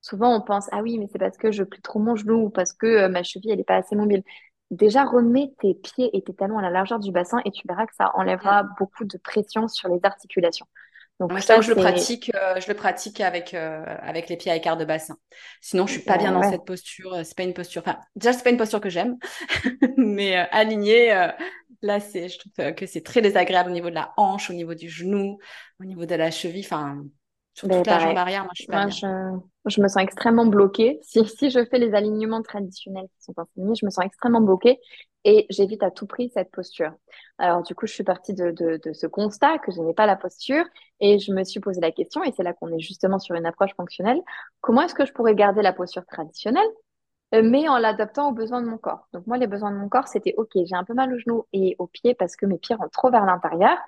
Souvent, on pense, ah oui, mais c'est parce que je plie trop mon genou ou parce que euh, ma cheville, elle n'est pas assez mobile. Déjà, remets tes pieds et tes talons à la largeur du bassin et tu verras que ça enlèvera beaucoup de pression sur les articulations. Donc, ça, je le pratique, euh, je le pratique avec, euh, avec les pieds à écart de bassin. Sinon, je suis pas bien dans cette posture. C'est pas une posture. Enfin, déjà, c'est pas une posture que j'aime, mais euh, alignée, là, c'est, je trouve que c'est très désagréable au niveau de la hanche, au niveau du genou, au niveau de la cheville. Enfin, sur toute la jambe arrière, moi, je suis pas Je, me sens extrêmement bloquée. Si, si je fais les alignements traditionnels qui sont enseignés, je me sens extrêmement bloquée et j'évite à tout prix cette posture. Alors, du coup, je suis partie de, de, de ce constat que je n'ai pas la posture et je me suis posé la question, et c'est là qu'on est justement sur une approche fonctionnelle, comment est-ce que je pourrais garder la posture traditionnelle, euh, mais en l'adaptant aux besoins de mon corps? Donc, moi, les besoins de mon corps, c'était, OK, j'ai un peu mal au genou et au pied parce que mes pieds rentrent trop vers l'intérieur,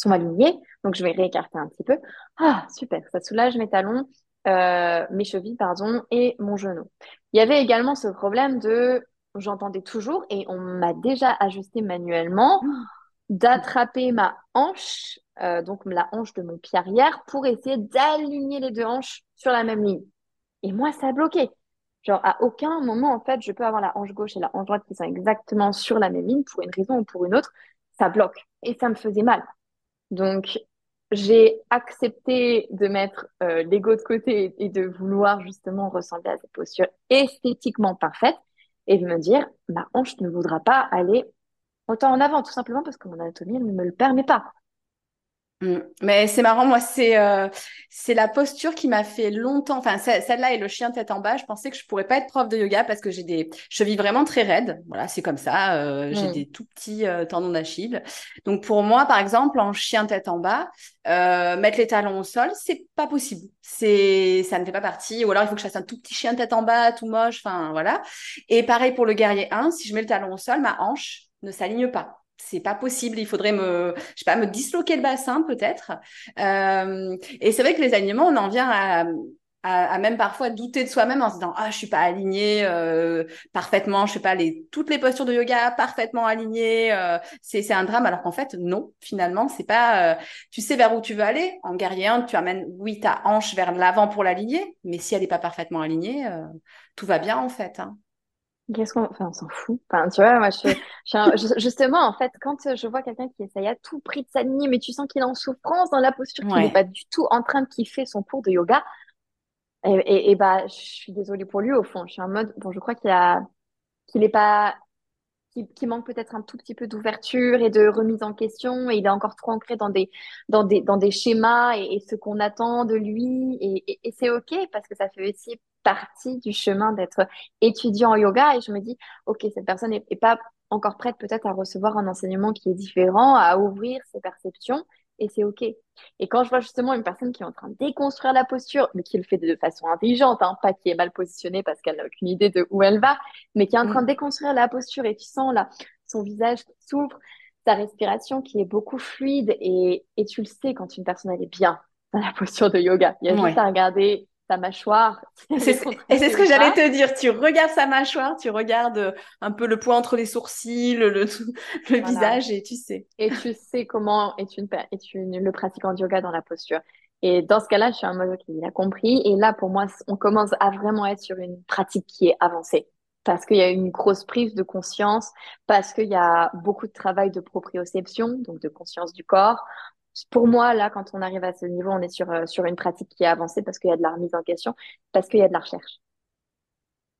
sont alignés, donc je vais réécarter un petit peu. Ah, super, ça soulage mes talons, euh, mes chevilles, pardon, et mon genou. Il y avait également ce problème de j'entendais toujours et on m'a déjà ajusté manuellement d'attraper ma hanche, euh, donc la hanche de mon pied arrière, pour essayer d'aligner les deux hanches sur la même ligne. Et moi, ça a bloqué. Genre, à aucun moment, en fait, je peux avoir la hanche gauche et la hanche droite qui sont exactement sur la même ligne pour une raison ou pour une autre. Ça bloque. Et ça me faisait mal. Donc, j'ai accepté de mettre euh, l'ego de côté et de vouloir justement ressembler à cette posture esthétiquement parfaite et de me dire, ma hanche ne voudra pas aller autant en avant, tout simplement parce que mon anatomie ne me le permet pas. Mm. Mais c'est marrant, moi, c'est euh, c'est la posture qui m'a fait longtemps. Enfin, celle-là et le chien tête en bas, je pensais que je pourrais pas être prof de yoga parce que j'ai des chevilles vraiment très raides. Voilà, c'est comme ça. Euh, j'ai mm. des tout petits euh, tendons d'Achille. Donc, pour moi, par exemple, en chien tête en bas, mettre les talons au sol, c'est pas possible. C'est ça ne fait pas partie. Ou alors, il faut que je fasse un tout petit chien tête en bas, tout moche. Enfin, voilà. Et pareil pour le guerrier 1, si je mets le talon au sol, ma hanche ne s'aligne pas c'est pas possible. Il faudrait me, je sais pas, me disloquer le bassin peut-être. Euh, et c'est vrai que les alignements, on en vient à, à, même parfois douter de soi-même en se disant ah je suis pas alignée euh, parfaitement, je sais pas les toutes les postures de yoga parfaitement alignées. Euh, c'est c'est un drame alors qu'en fait non, finalement c'est pas. tu sais vers où tu veux aller. En guerrier 1, tu amènes oui ta hanche vers l'avant pour l'aligner, mais si elle n'est pas parfaitement alignée, tout va bien en fait. Hein. Qu'est-ce qu'on... Enfin, on s'en fout. Enfin, tu vois, moi, je, justement, en fait, quand je vois quelqu'un qui essaye à tout prix de s'aligner, mais tu sens qu'il est en souffrance dans la posture, qu'il n'est pas du tout en train de kiffer son cours de yoga, et, et, bah, je suis désolée pour lui, au fond. Je suis en mode, bon, je crois qu'il a, qu'il est pas, qui, manque peut-être un tout petit peu d'ouverture et de remise en question, et il est encore trop ancré dans des, dans des, dans des schémas et, et ce qu'on attend de lui, et, et c'est OK, parce que ça fait aussi partie du chemin d'être étudiant en yoga et je me dis, OK, cette personne n'est pas encore prête peut-être à recevoir un enseignement qui est différent, à ouvrir ses perceptions et c'est OK. Et quand je vois justement une personne qui est en train de déconstruire la posture, mais qui le fait de façon intelligente, hein, pas qui est mal positionnée parce qu'elle n'a aucune idée de où elle va, mais qui est en train de mm. déconstruire la posture et tu sens là son visage qui s'ouvre, sa respiration qui est beaucoup fluide et, et tu le sais quand une personne elle est bien dans la posture de yoga. Il y a juste à regarder sa mâchoire. et c'est ce que j'allais te dire. Tu regardes sa mâchoire, tu regardes euh, un peu le point entre les sourcils, le, le, visage et tu sais. Et tu sais comment est une, est une, le pratiquant de yoga dans la posture. Et dans ce cas-là, je suis un mode qui a compris. Et là, pour moi, on commence à vraiment être sur une pratique qui est avancée. Parce qu'il y a une grosse prise de conscience, parce qu'il y a beaucoup de travail de proprioception, donc de conscience du corps pour moi, là, quand on arrive à ce niveau, on est sur, euh, sur une pratique qui est avancée parce qu'il y a de la remise en question, parce qu'il y a de la recherche.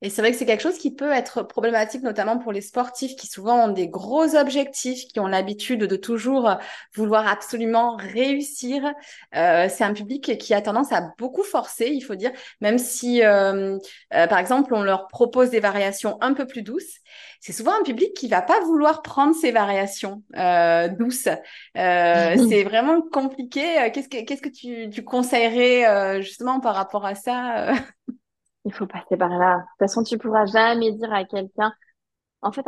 Et c'est vrai que c'est quelque chose qui peut être problématique, notamment pour les sportifs qui souvent ont des gros objectifs, qui ont l'habitude de toujours vouloir absolument réussir. Euh, c'est un public qui a tendance à beaucoup forcer, il faut dire, même si, euh, euh, par exemple, on leur propose des variations un peu plus douces. C'est souvent un public qui va pas vouloir prendre ces variations euh, douces. c'est vraiment compliqué. Qu'est-ce que, qu'est-ce que tu, tu conseillerais justement par rapport à ça il faut passer par là. De toute façon, tu pourras jamais dire à quelqu'un, en fait,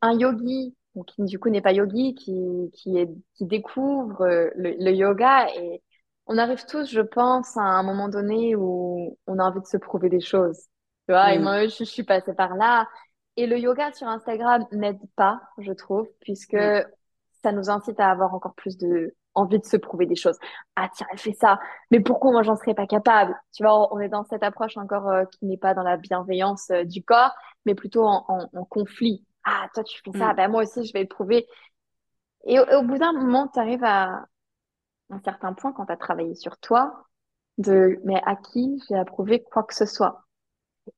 un, yogi, qui du coup n'est pas yogi, qui, qui, est, qui découvre le, yoga et on arrive tous, je pense, à un moment donné où on a envie de se prouver des choses. Tu vois, et mm. moi, je, suis passée par là. Et le yoga sur Instagram n'aide pas, je trouve, puisque mm. ça nous incite à avoir encore plus de, envie de se prouver des choses. Ah tiens, elle fait ça, mais pourquoi moi j'en serais pas capable? Tu vois, on est dans cette approche encore euh, qui n'est pas dans la bienveillance euh, du corps, mais plutôt en, en, conflit. Ah toi tu fais ça, mm. ben moi aussi je vais le prouver. Et au, bout d'un moment, tu arrives à un certain point quand tu as travaillé sur toi, de mais à qui j'ai approuvé quoi que ce soit?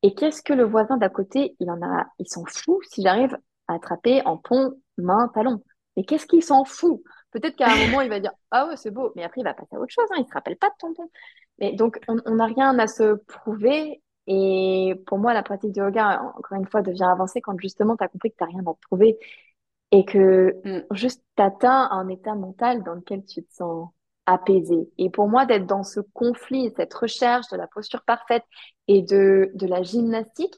Et qu'est-ce que le voisin d'à côté, il en a, il s'en fout si j'arrive à attraper en pont, main, talon. Mais qu'est-ce qu'il s'en fout? Peut-être qu'à un moment, il va dire Ah ouais, c'est beau, mais après, il va passer à autre chose. Hein, il ne se rappelle pas de tonton. Mais donc, on n'a rien à se prouver. Et pour moi, la pratique du yoga, encore une fois, devient avancée quand justement, tu as compris que tu n'as rien à te prouver et que mm. juste tu atteins un état mental dans lequel tu te sens apaisé. Et pour moi, d'être dans ce conflit, cette recherche de la posture parfaite et de, de la gymnastique,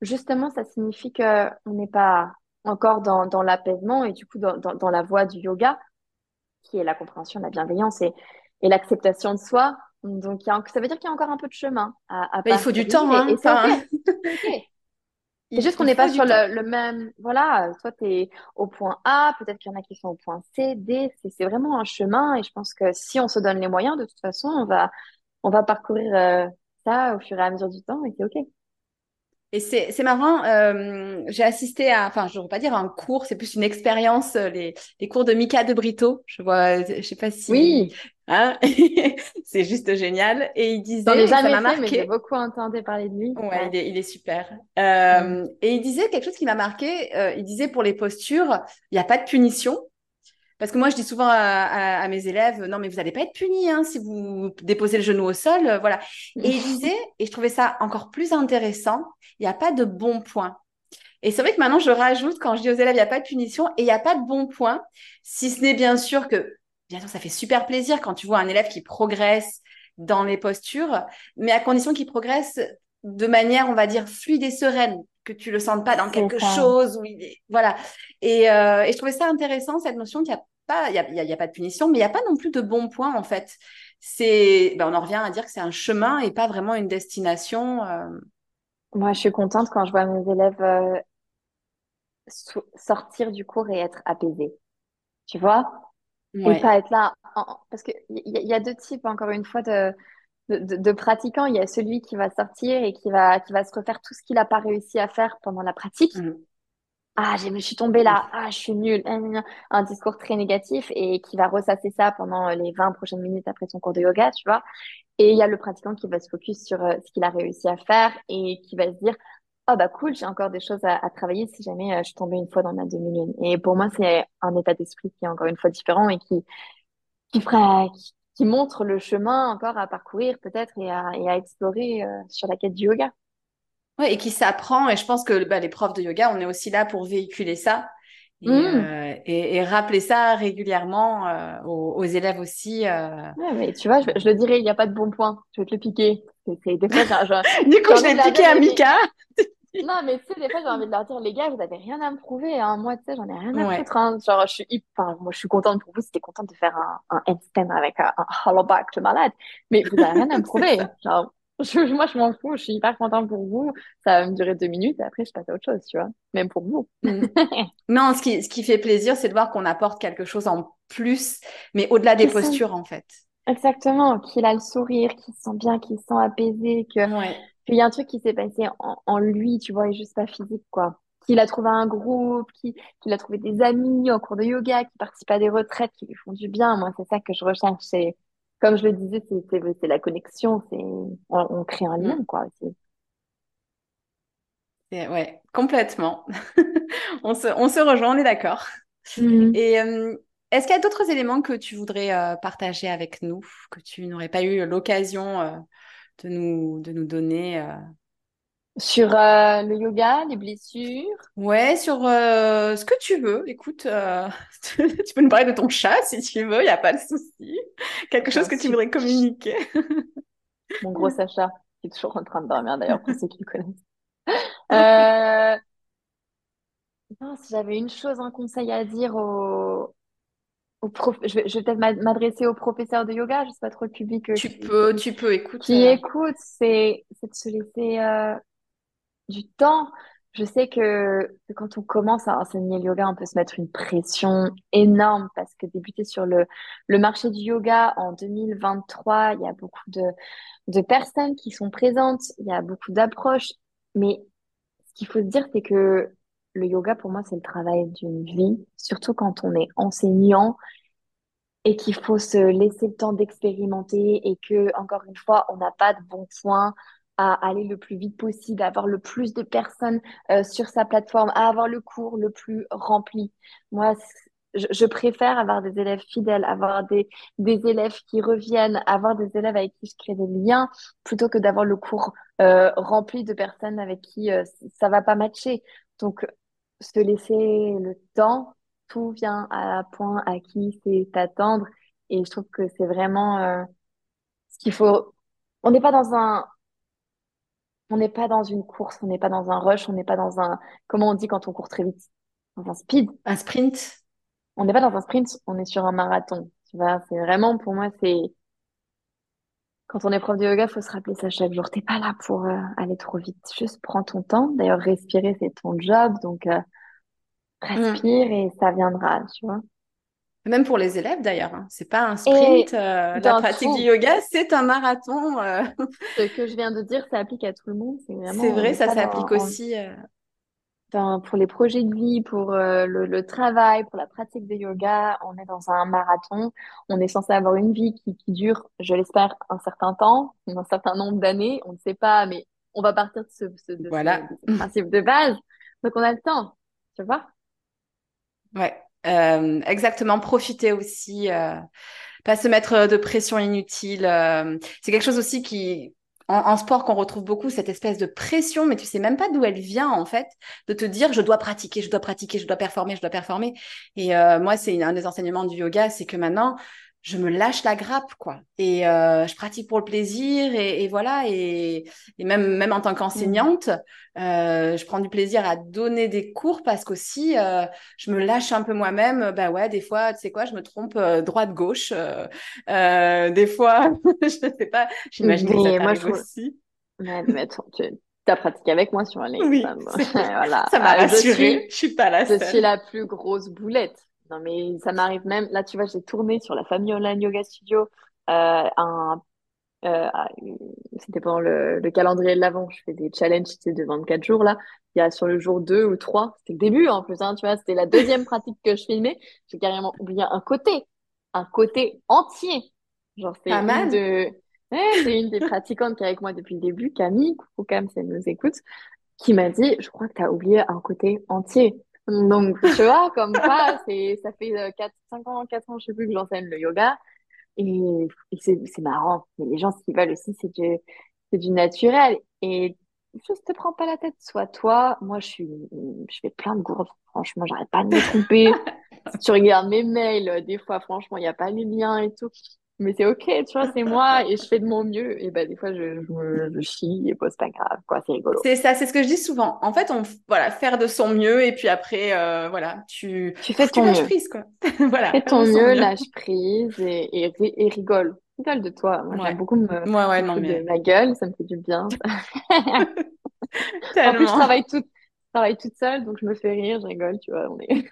justement, ça signifie qu'on n'est pas encore dans, dans l'apaisement et du coup dans, dans, dans la voie du yoga qui est la compréhension, la bienveillance et, et l'acceptation de soi. Donc, ça veut dire qu'il y a encore un peu de chemin à, à Il faut du temps. Hein, c'est juste qu'on n'est pas sur le, même. Voilà, toi, tu es au point A, peut-être qu'il y en a qui sont au point C, D. C'est vraiment un chemin. Et je pense que si on se donne les moyens, de toute façon, on va, on va parcourir euh, ça au fur et à mesure du temps et c'est OK. Et c'est marrant, euh, j'ai assisté à, enfin, je ne veux pas dire un cours, c'est plus une expérience, euh, les, les, cours de Mika de Brito. Je vois, je sais pas si. Oui. Hein c'est juste génial. Et il disait, ça m'a marqué. j'ai beaucoup entendu parler de lui. Ouais, Il, est, il, est, super. Euh, mm. Et il disait quelque chose qui m'a marqué. Euh, il disait pour les postures, il n'y a pas de punition. Parce que moi, je dis souvent à, mes élèves, non, mais vous n'allez pas être punis hein, si vous déposez le genou au sol. Euh, voilà. Et il disait, et je trouvais ça encore plus intéressant, il n'y a pas de bon point. Et c'est vrai que maintenant, je rajoute, quand je dis aux élèves, il n'y a pas de punition et il n'y a pas de bon point, si ce n'est bien sûr que, bien sûr, ça fait super plaisir quand tu vois un élève qui progresse dans les postures, mais à condition qu'il progresse de manière, on va dire, fluide et sereine que tu le sentes pas dans quelque chose. Où il Voilà. Et, euh, et, je trouvais ça intéressant, cette notion qu'il n'y a pas, il y a, y a, pas de punition, mais il n'y a pas non plus de bon point, en fait. C'est, ben, on en revient à dire que c'est un chemin et pas vraiment une destination. Euh. Moi, je suis contente quand je vois mes élèves euh, sortir du cours et être apaisés. Tu vois? Et pas être là. Parce qu'il y, y a deux types, encore une fois, de de, pratiquants, il y a celui qui va sortir et qui va, qui va se refaire tout ce qu'il n'a pas réussi à faire pendant la pratique. Mm. Ah, je me suis tombée là. Ah, je suis nulle. Un discours très négatif et qui va ressasser ça pendant les 20 prochaines minutes après son cours de yoga, tu vois. Et il y a le pratiquant qui va se focus sur euh, ce qu'il a réussi à faire et qui va se dire, oh bah cool, j'ai encore des choses à, travailler si jamais euh, je suis tombée une fois dans ma demi-lune. Et pour moi, c'est un état d'esprit qui est encore une fois différent et qui, qui fera, qui montre le chemin encore à parcourir peut-être et à, et à explorer euh, sur la quête du yoga. Oui, et qui s'apprend. Et je pense que bah, les profs de yoga, on est aussi là pour véhiculer ça. Et, mmh. et, rappeler ça régulièrement aux, élèves aussi. Ouais, mais tu vois, je, le dirais, il n'y a pas de bon point. Je vais te le piquer. Des fois, du coup, je l'ai piqué à Mika. Non, mais tu sais, des fois, j'ai envie de leur dire, les gars, vous n'avez rien à me prouver. Hein. Moi, tu sais, j'en ai rien à foutre. Hein. Genre, je suis enfin, moi, je suis contente pour vous. C'était contente de faire un, un handstand avec un, un hollowback de malade. Mais vous n'avez rien à me prouver. Genre, je, moi, je m'en fous. Je suis hyper contente pour vous. Ça va me durer deux minutes. Et après, je passe à autre chose, tu vois. Même pour vous. Mm. non, ce qui, ce qui fait plaisir, c'est de voir qu'on apporte quelque chose en plus, mais au-delà des postures, en fait. Exactement. Qu'il a le sourire, qu'il se sent bien, qu'il se sent apaisé, que. Ouais il y a un truc qui s'est passé en, lui, tu vois, et juste pas physique, quoi. Qu'il a trouvé un groupe, qu'il a trouvé des amis en cours de yoga, qui participent à des retraites, qui lui font du bien. Moi, c'est ça que je recherche. C'est, comme je le disais, c'est la connexion, c'est on, crée un lien, mm. quoi. Aussi. Ouais, complètement. on, se, on se rejoint, on est d'accord. Mm. Et euh, est-ce qu'il y a d'autres éléments que tu voudrais euh, partager avec nous, que tu n'aurais pas eu l'occasion euh, de nous, de nous donner euh, Sur euh, le yoga, les blessures? Ouais, sur euh, ce que tu veux. Écoute, tu peux nous parler de ton chat si tu veux, il n'y a pas de souci. Quelque chose que tu voudrais communiquer. Mon gros Sacha, qui est toujours en train de dormir d'ailleurs, pour ceux qui le connaissent. si j'avais une chose, un conseil à dire aux, je vais, peut-être m'adresser aux professeurs de yoga, je ne sais pas trop le public. Tu peux, tu peux, écouter. Qui écoute, c'est de se laisser euh, du temps. Je sais que, quand on commence à enseigner le yoga, on peut se mettre une pression énorme parce que débuter sur le, le marché du yoga en 2023, il y a beaucoup de, de personnes qui sont présentes, il y a beaucoup d'approches. Mais ce qu'il faut se dire, c'est que le yoga, pour moi, c'est le travail d'une vie, surtout quand on est enseignant et qu'il faut se laisser le temps d'expérimenter et que, encore une fois, on n'a pas de bon point à aller le plus vite possible, à avoir le plus de personnes euh, sur sa plateforme, à avoir le cours le plus rempli. Moi, je, préfère avoir des élèves fidèles, avoir des, des élèves qui reviennent, avoir des élèves avec qui je crée des liens, plutôt que d'avoir le cours euh, rempli de personnes avec qui euh, ça va pas matcher. Donc, se laisser le temps, tout vient à point à qui c'est attendre. Et je trouve que c'est vraiment euh, ce qu'il faut. On n'est pas dans un. On n'est pas dans une course, on n'est pas dans un rush, on n'est pas dans un. Comment on dit quand on court très vite? Dans un speed. Un sprint. On n'est pas dans un sprint, on est sur un marathon. Tu vois, c'est vraiment pour moi, c'est. Quand on est prof de yoga, il faut se rappeler ça chaque jour. T'es pas là pour euh, aller trop vite. Juste prends ton temps. D'ailleurs, respirer, c'est ton job. Donc, euh, respire et ça viendra, tu vois. Même pour les élèves d'ailleurs, hein. c'est pas un sprint. Euh, la pratique du yoga, c'est un marathon. Euh. Ce que je viens de dire, ça applique à tout le monde. C'est vrai, ça s'applique aussi. Enfin, pour les projets de vie, pour le, travail, pour la pratique de yoga, on est dans un marathon. On est censé avoir une vie qui, qui dure, je l'espère, un certain temps, un certain nombre d'années. On ne sait pas, mais on va partir de ce, voilà. principe de base. Donc on a le temps, tu vois? Ouais, euh, exactement. Profiter aussi, euh, pas se mettre de pression inutile. Euh, c'est quelque chose aussi qui, en, sport, qu'on retrouve beaucoup cette espèce de pression, mais tu sais même pas d'où elle vient en fait, de te dire je dois pratiquer, je dois pratiquer, je dois performer, je dois performer. Et moi, c'est un des enseignements du yoga, c'est que maintenant je me lâche la grappe, quoi. Et euh, je pratique pour le plaisir, et, voilà. Et, même, même en tant qu'enseignante, euh, je prends du plaisir à donner des cours parce qu'aussi, euh, je me lâche un peu moi-même. Ben ouais, des fois, tu sais quoi, je me trompe droite-gauche. des fois, je sais pas, j'imagine que ça moi, je... aussi. Ouais, mais tu as pratiqué avec moi sur les oui, voilà. Ça m'a rassurée, je suis, suis pas la seule. Je suis la plus grosse boulette. Non, mais ça m'arrive même. Là, tu vois, j'ai tourné sur la famille online yoga studio euh, un. Euh, c'était pendant le, le, calendrier de l'avant. Je fais des challenges de 24 jours là. Il y a sur le jour 2 ou 3, c'était le début en plus, hein, tu vois, c'était la deuxième pratique que je filmais. J'ai carrément oublié un côté, un côté entier. Genre, c'est une de. c'est une des pratiquantes qui est avec moi depuis le début, Camille, coucou Cam, si elle nous écoute, qui m'a dit, je crois que tu as oublié un côté entier. Donc, tu vois, comme ça, c'est, ça fait 4, euh, 5 ans, 4 ans, je sais plus, que j'enseigne le yoga. Et, c'est, c'est marrant. Mais les gens, ce qu'ils veulent aussi, c'est du, c'est du naturel. Et juste te prends pas la tête. Soit toi, moi, je suis, je fais plein de gourdes. Franchement, j'arrête pas de me tromper. si tu regardes mes mails, des fois, franchement, il n'y a pas les liens et tout. Mais c'est ok, tu vois, c'est moi et je fais de mon mieux. Et ben, des fois, je, je, je chie et bah, c'est pas grave, quoi, c'est rigolo. C'est ça, c'est ce que je dis souvent. En fait, on, voilà, faire de son mieux et puis après, euh, voilà, tu, tu fais ton lâches mieux. prise, quoi. voilà. Fais ton son mieux, lâche prise et, et, et rigole. Rigole de toi. Moi, Ouais. j'aime beaucoup me, Ouais, ouais, me non, foutre de mais ma gueule, ça me fait du bien. En plus, je travaille toute, je travaille toute seule, donc je me fais rire, je rigole, tu vois, on est...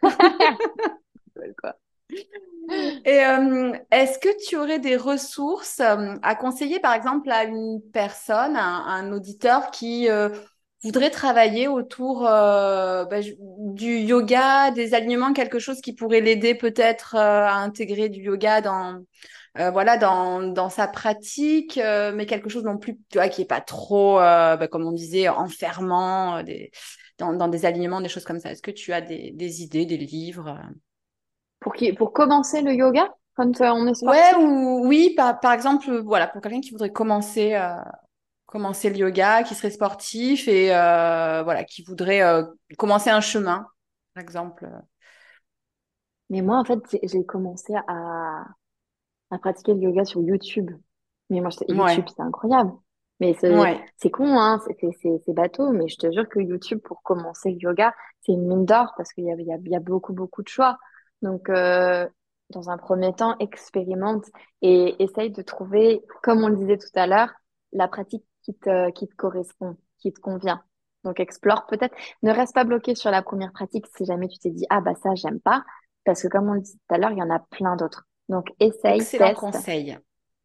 Rigole, quoi. Euh, est-ce que tu aurais des ressources euh, à conseiller, par exemple, à une personne, à un, auditeur qui euh, voudrait travailler autour bah, du yoga, des alignements, quelque chose qui pourrait l'aider peut-être à intégrer du yoga dans, voilà, dans, dans sa pratique, mais quelque chose non plus, tu vois, qui est pas trop, bah, comme on disait, enfermant, dans, dans des alignements, des choses comme ça. Est-ce que tu as des, des idées, des livres? Pour qui, pour commencer le yoga, quand on est Ouais, sportif, ou oui, par, par exemple, euh, voilà, pour quelqu'un qui voudrait commencer, euh, commencer le yoga, qui serait sportif et euh, voilà, qui voudrait euh, commencer un chemin, par exemple. mais moi, en fait, j'ai commencé à, à pratiquer le yoga sur YouTube. Mais moi, YouTube, Ouais, c'est incroyable. Mais c'est ouais, con, hein, c'est bateau, mais je te jure que YouTube, pour commencer le yoga, c'est une mine d'or parce qu'il y a, y a, y a beaucoup, beaucoup de choix. Donc, euh, dans un premier temps, expérimente et essaye de trouver, comme on le disait tout à l'heure, la pratique qui te, qui te correspond, qui te convient. Donc, explore peut-être. Ne reste pas bloqué sur la première pratique si jamais tu t'es dit, ah bah ça, j'aime pas. Parce que comme on le dit tout à l'heure, il y en a plein d'autres. Donc, essaye, excellent teste. conseil.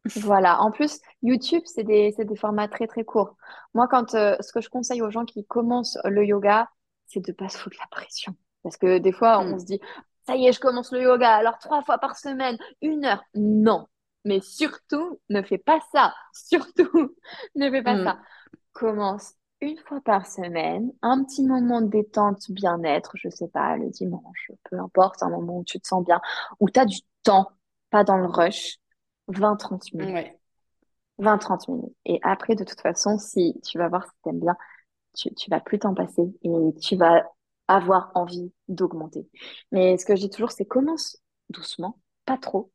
Voilà. En plus, YouTube, c'est des, formats très, très courts. Moi, quand, euh, ce que je conseille aux gens qui commencent le yoga, c'est de pas se foutre la pression. Parce que des fois, on Hmm. se dit, ça y est, je commence le yoga, alors trois fois par semaine, une heure. Non. Mais surtout, ne fais pas ça. Surtout, ne fais pas Hmm. ça. Commence une fois par semaine, un petit moment de détente, bien-être, je sais pas, le dimanche, peu importe, un moment où tu te sens bien, où tu as du temps, pas dans le rush, 20-30 minutes. Ouais. 20-30 minutes. Et après, de toute façon, si tu vas voir si t'aimes bien, tu, tu vas plus t'en passer et tu vas avoir envie d'augmenter. Mais ce que je dis toujours, c'est commence doucement, pas trop.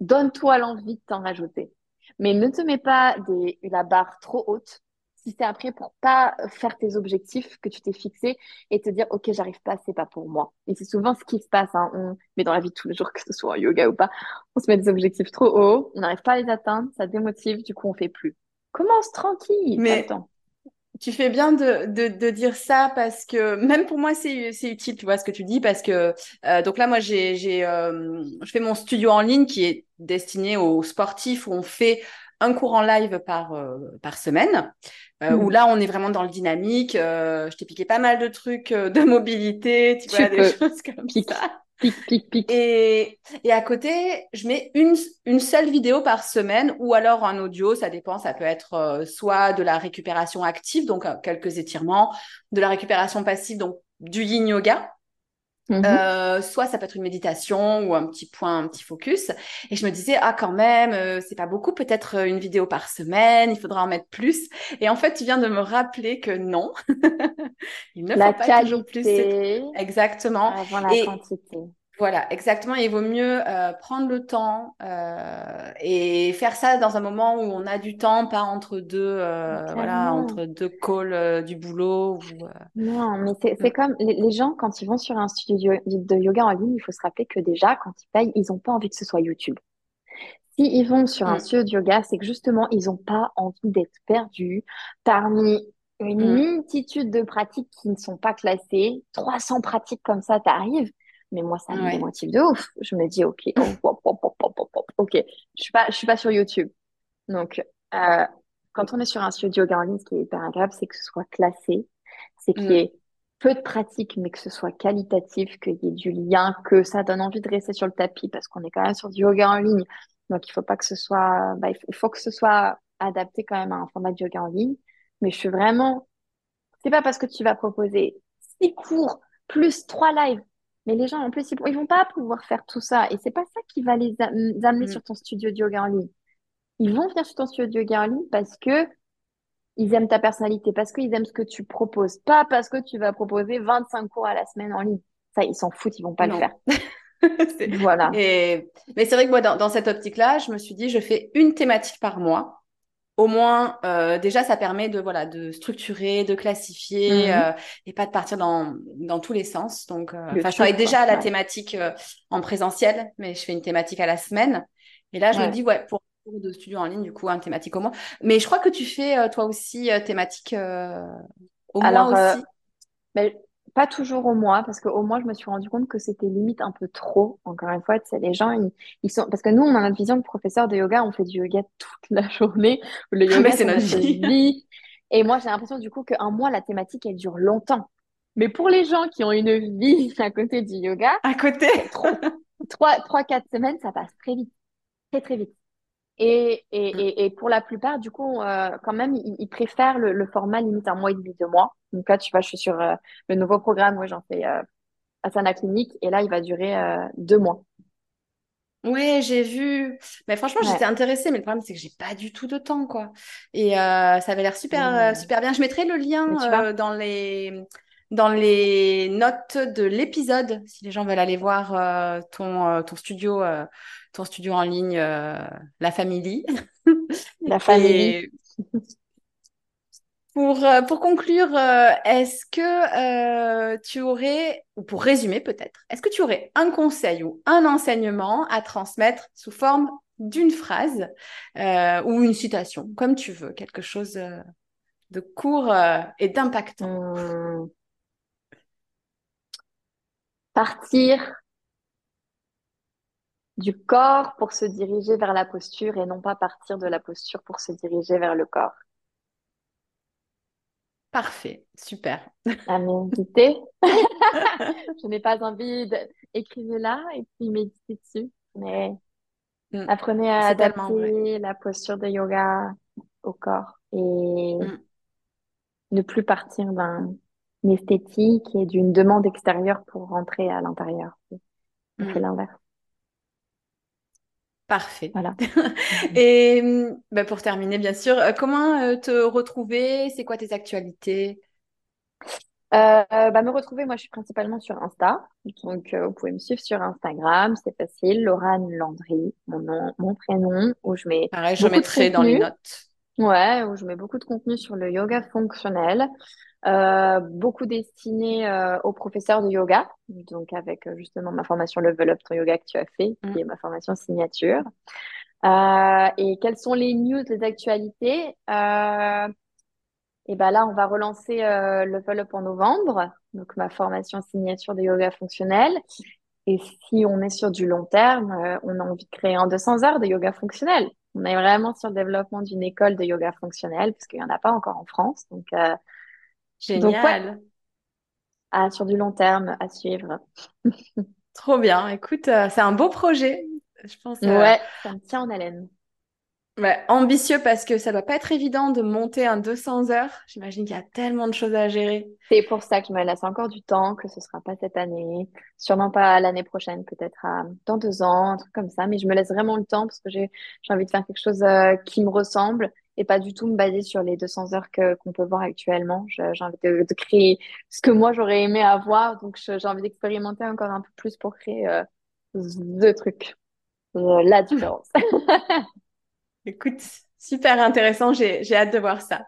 Donne-toi l'envie de t'en rajouter. Mais ne te mets pas des, la barre trop haute si c'est après pour pas faire tes objectifs que tu t'es fixé et te dire, OK, j'arrive pas, c'est pas pour moi. Et c'est souvent ce qui se passe, hein. On, mais dans la vie de tous les jours, que ce soit en yoga ou pas, on se met des objectifs trop hauts, on n'arrive pas à les atteindre, ça démotive, du coup, on fait plus. Commence tranquille, Mais temps. Tu fais bien de, de, de dire ça parce que même pour moi, c'est, c'est utile, tu vois, ce que tu dis, parce que euh, donc là, moi, j'ai, j'ai, euh, je fais mon studio en ligne qui est destiné aux sportifs où on fait un cours en live par, euh, par semaine, euh, où Hmm. là, on est vraiment dans le dynamique. euh, je t'ai piqué pas mal de trucs euh, de mobilité, tu vois, Tu des peux. choses comme Pique, ça. Et, à côté, je mets une, une seule vidéo par semaine ou alors un audio, ça dépend, ça peut être euh, soit de la récupération active, donc euh, quelques étirements, de la récupération passive, donc du yin yoga, Mhm. euh, soit ça peut être une méditation ou un petit point, un petit focus. Et je me disais, ah quand même, euh, c'est pas beaucoup, peut-être euh, une vidéo par semaine, il faudra en mettre plus. Et en fait, tu viens de me rappeler que non, il ne La faut pas toujours plus. Exactement. avant la Et quantité. Voilà, exactement. Il vaut mieux euh, prendre le temps euh, et faire ça dans un moment où on a du temps, pas entre deux, euh, voilà, entre deux calls du boulot. Ou, Non, mais c'est comme les, les gens, quand ils vont sur un studio de yoga en ligne, il faut se rappeler que déjà, quand ils payent, ils n'ont pas envie que ce soit YouTube. Si ils vont sur un Mm, studio de yoga, c'est que justement, ils n'ont pas envie d'être perdus parmi une mm, multitude de pratiques qui ne sont pas classées. 300 pratiques comme ça, t'arrives. Mais moi, ça me ouais. démotive de ouf. Je me dis, OK, oh, OK, je suis pas, je suis pas sur YouTube. Donc, euh, quand on est sur un studio de yoga en ligne, ce qui est hyper agréable, c'est que ce soit classé, c'est qu'il y Mm, ait peu de pratiques, mais que ce soit qualitatif, qu'il y ait du lien, que ça donne envie de rester sur le tapis, parce qu'on est quand même sur du yoga en ligne. Donc, il faut pas que ce soit, bah, il faut que ce soit adapté quand même à un format de yoga en ligne. Mais je suis vraiment, c'est pas parce que tu vas proposer six cours plus trois lives. Mais les gens, en plus, ils, ils vont pas pouvoir faire tout ça. Et c'est pas ça qui va les am- amener mm. sur ton studio de yoga en ligne. Ils vont venir sur ton studio de yoga en ligne parce que ils aiment ta personnalité, parce qu'ils aiment ce que tu proposes, pas parce que tu vas proposer 25 cours à la semaine en ligne. Ça, ils s'en foutent, ils vont pas le faire. voilà. Et... Mais c'est vrai que moi, dans, dans cette optique-là, je me suis dit, je fais une thématique par mois au moins euh, déjà ça permet de voilà de structurer de classifier mhm. euh, et pas de partir dans, dans tous les sens. Donc euh, je travaille déjà à la thématique en présentiel mais je fais une thématique à la semaine. Et là je me dis ouais pour de studio en ligne du coup un thématique au moins. Mais je crois que tu fais toi aussi thématique au Alors, mois aussi. mais pas toujours au mois, parce qu'au mois, je me suis rendu compte que c'était limite un peu trop. Encore une fois, c'est les gens, ils, sont, parce que nous, on a notre vision de professeur de yoga, on fait du yoga toute la journée. Le yoga, c'est notre vie. Et moi, j'ai l'impression, du coup, qu'un mois, la thématique, elle dure longtemps. Mais pour les gens qui ont une vie à côté du yoga, à côté, trois, trois, quatre semaines, ça passe très vite. Très, très vite. Et, et, mm. et, et, pour la plupart, du coup, euh, quand même, ils, préfèrent le, le, format limite un mois et demi, deux mois. Donc là, tu vois, je suis sur euh, le nouveau programme où j'en fais euh, Asana Clinique et là, il va durer euh, deux mois. Oui, j'ai vu. Mais franchement, j'étais intéressée, mais le problème, c'est que j'ai pas du tout de temps, quoi. Et ça avait l'air super, super bien. Je mettrai le lien dans les dans les notes de l'épisode si les gens veulent aller voir ton ton studio ton studio en ligne La Family. La Family. Pour, euh, pour conclure, euh, est-ce que euh, tu aurais, ou pour résumer peut-être, est-ce que tu aurais un conseil ou un enseignement à transmettre sous forme d'une phrase ou une citation, comme tu veux, quelque chose de court et d'impactant? Hmm. Partir du corps pour se diriger vers la posture et non pas partir de la posture pour se diriger vers le corps. Parfait, super. À méditer. je n'ai pas envie d'écrire là et puis méditer dessus, mais mm. apprenez à adapter la posture de yoga au corps et mm. ne plus partir d'un esthétique et d'une demande extérieure pour rentrer à l'intérieur. C'est mm. l'inverse. Parfait. Voilà. Et bah, pour terminer, bien sûr, euh, comment euh, te retrouver? C'est quoi tes actualités? Euh, bah, me retrouver, moi je suis principalement sur Insta, donc vous pouvez me suivre sur Instagram, c'est facile, Laurane Landry, mon nom, mon prénom, où je mets. Pareil, je mettrai dans les notes. Ouais, où je mets beaucoup de contenu sur le yoga fonctionnel. Euh, beaucoup destiné euh, aux professeurs de yoga, donc avec euh, justement ma formation Level Up ton yoga que tu as fait, qui mm. est ma formation signature. et quelles sont les news, les actualités? Et ben là, on va relancer Level Up en novembre, donc ma formation signature de yoga fonctionnel. Et si on est sur du long terme, on a envie de créer en 200 heures de yoga fonctionnel. On est vraiment sur le développement d'une école de yoga fonctionnel, parce qu'il n'y en a pas encore en France. Donc, Génial. Ah, sur du long terme à suivre. Trop bien. Écoute, euh, c'est un beau projet. Je pense. Euh, ouais, ça me tient en haleine. Ouais, ambitieux parce que ça doit pas être évident de monter un 200 heures. J'imagine qu'il y a tellement de choses à gérer. C'est pour ça que je me laisse encore du temps, que ce sera pas cette année, sûrement pas l'année prochaine, peut-être dans deux ans, un truc comme ça. Mais je me laisse vraiment le temps parce que j'ai envie de faire quelque chose euh, qui me ressemble et pas du tout me baser sur les 200 heures que qu'on peut voir actuellement. J'ai envie de, créer ce que moi j'aurais aimé avoir, donc j'ai envie d'expérimenter encore un peu plus pour créer euh, the truc, euh, la différence. Écoute, super intéressant, j'ai hâte de voir ça.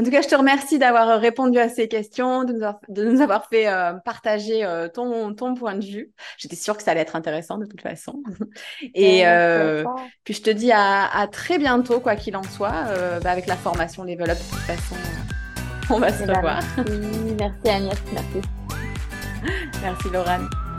En tout cas, je te remercie d'avoir répondu à ces questions, de nous avoir, de nous avoir fait euh, partager euh, ton, ton point de vue. J'étais sûre que ça allait être intéressant de toute façon. Et euh, puis je te dis à, à très bientôt, quoi qu'il en soit, euh, bah, avec la formation Level Up. De toute façon, on va se eh ben, revoir. merci, merci Agnès, merci. merci Laurent.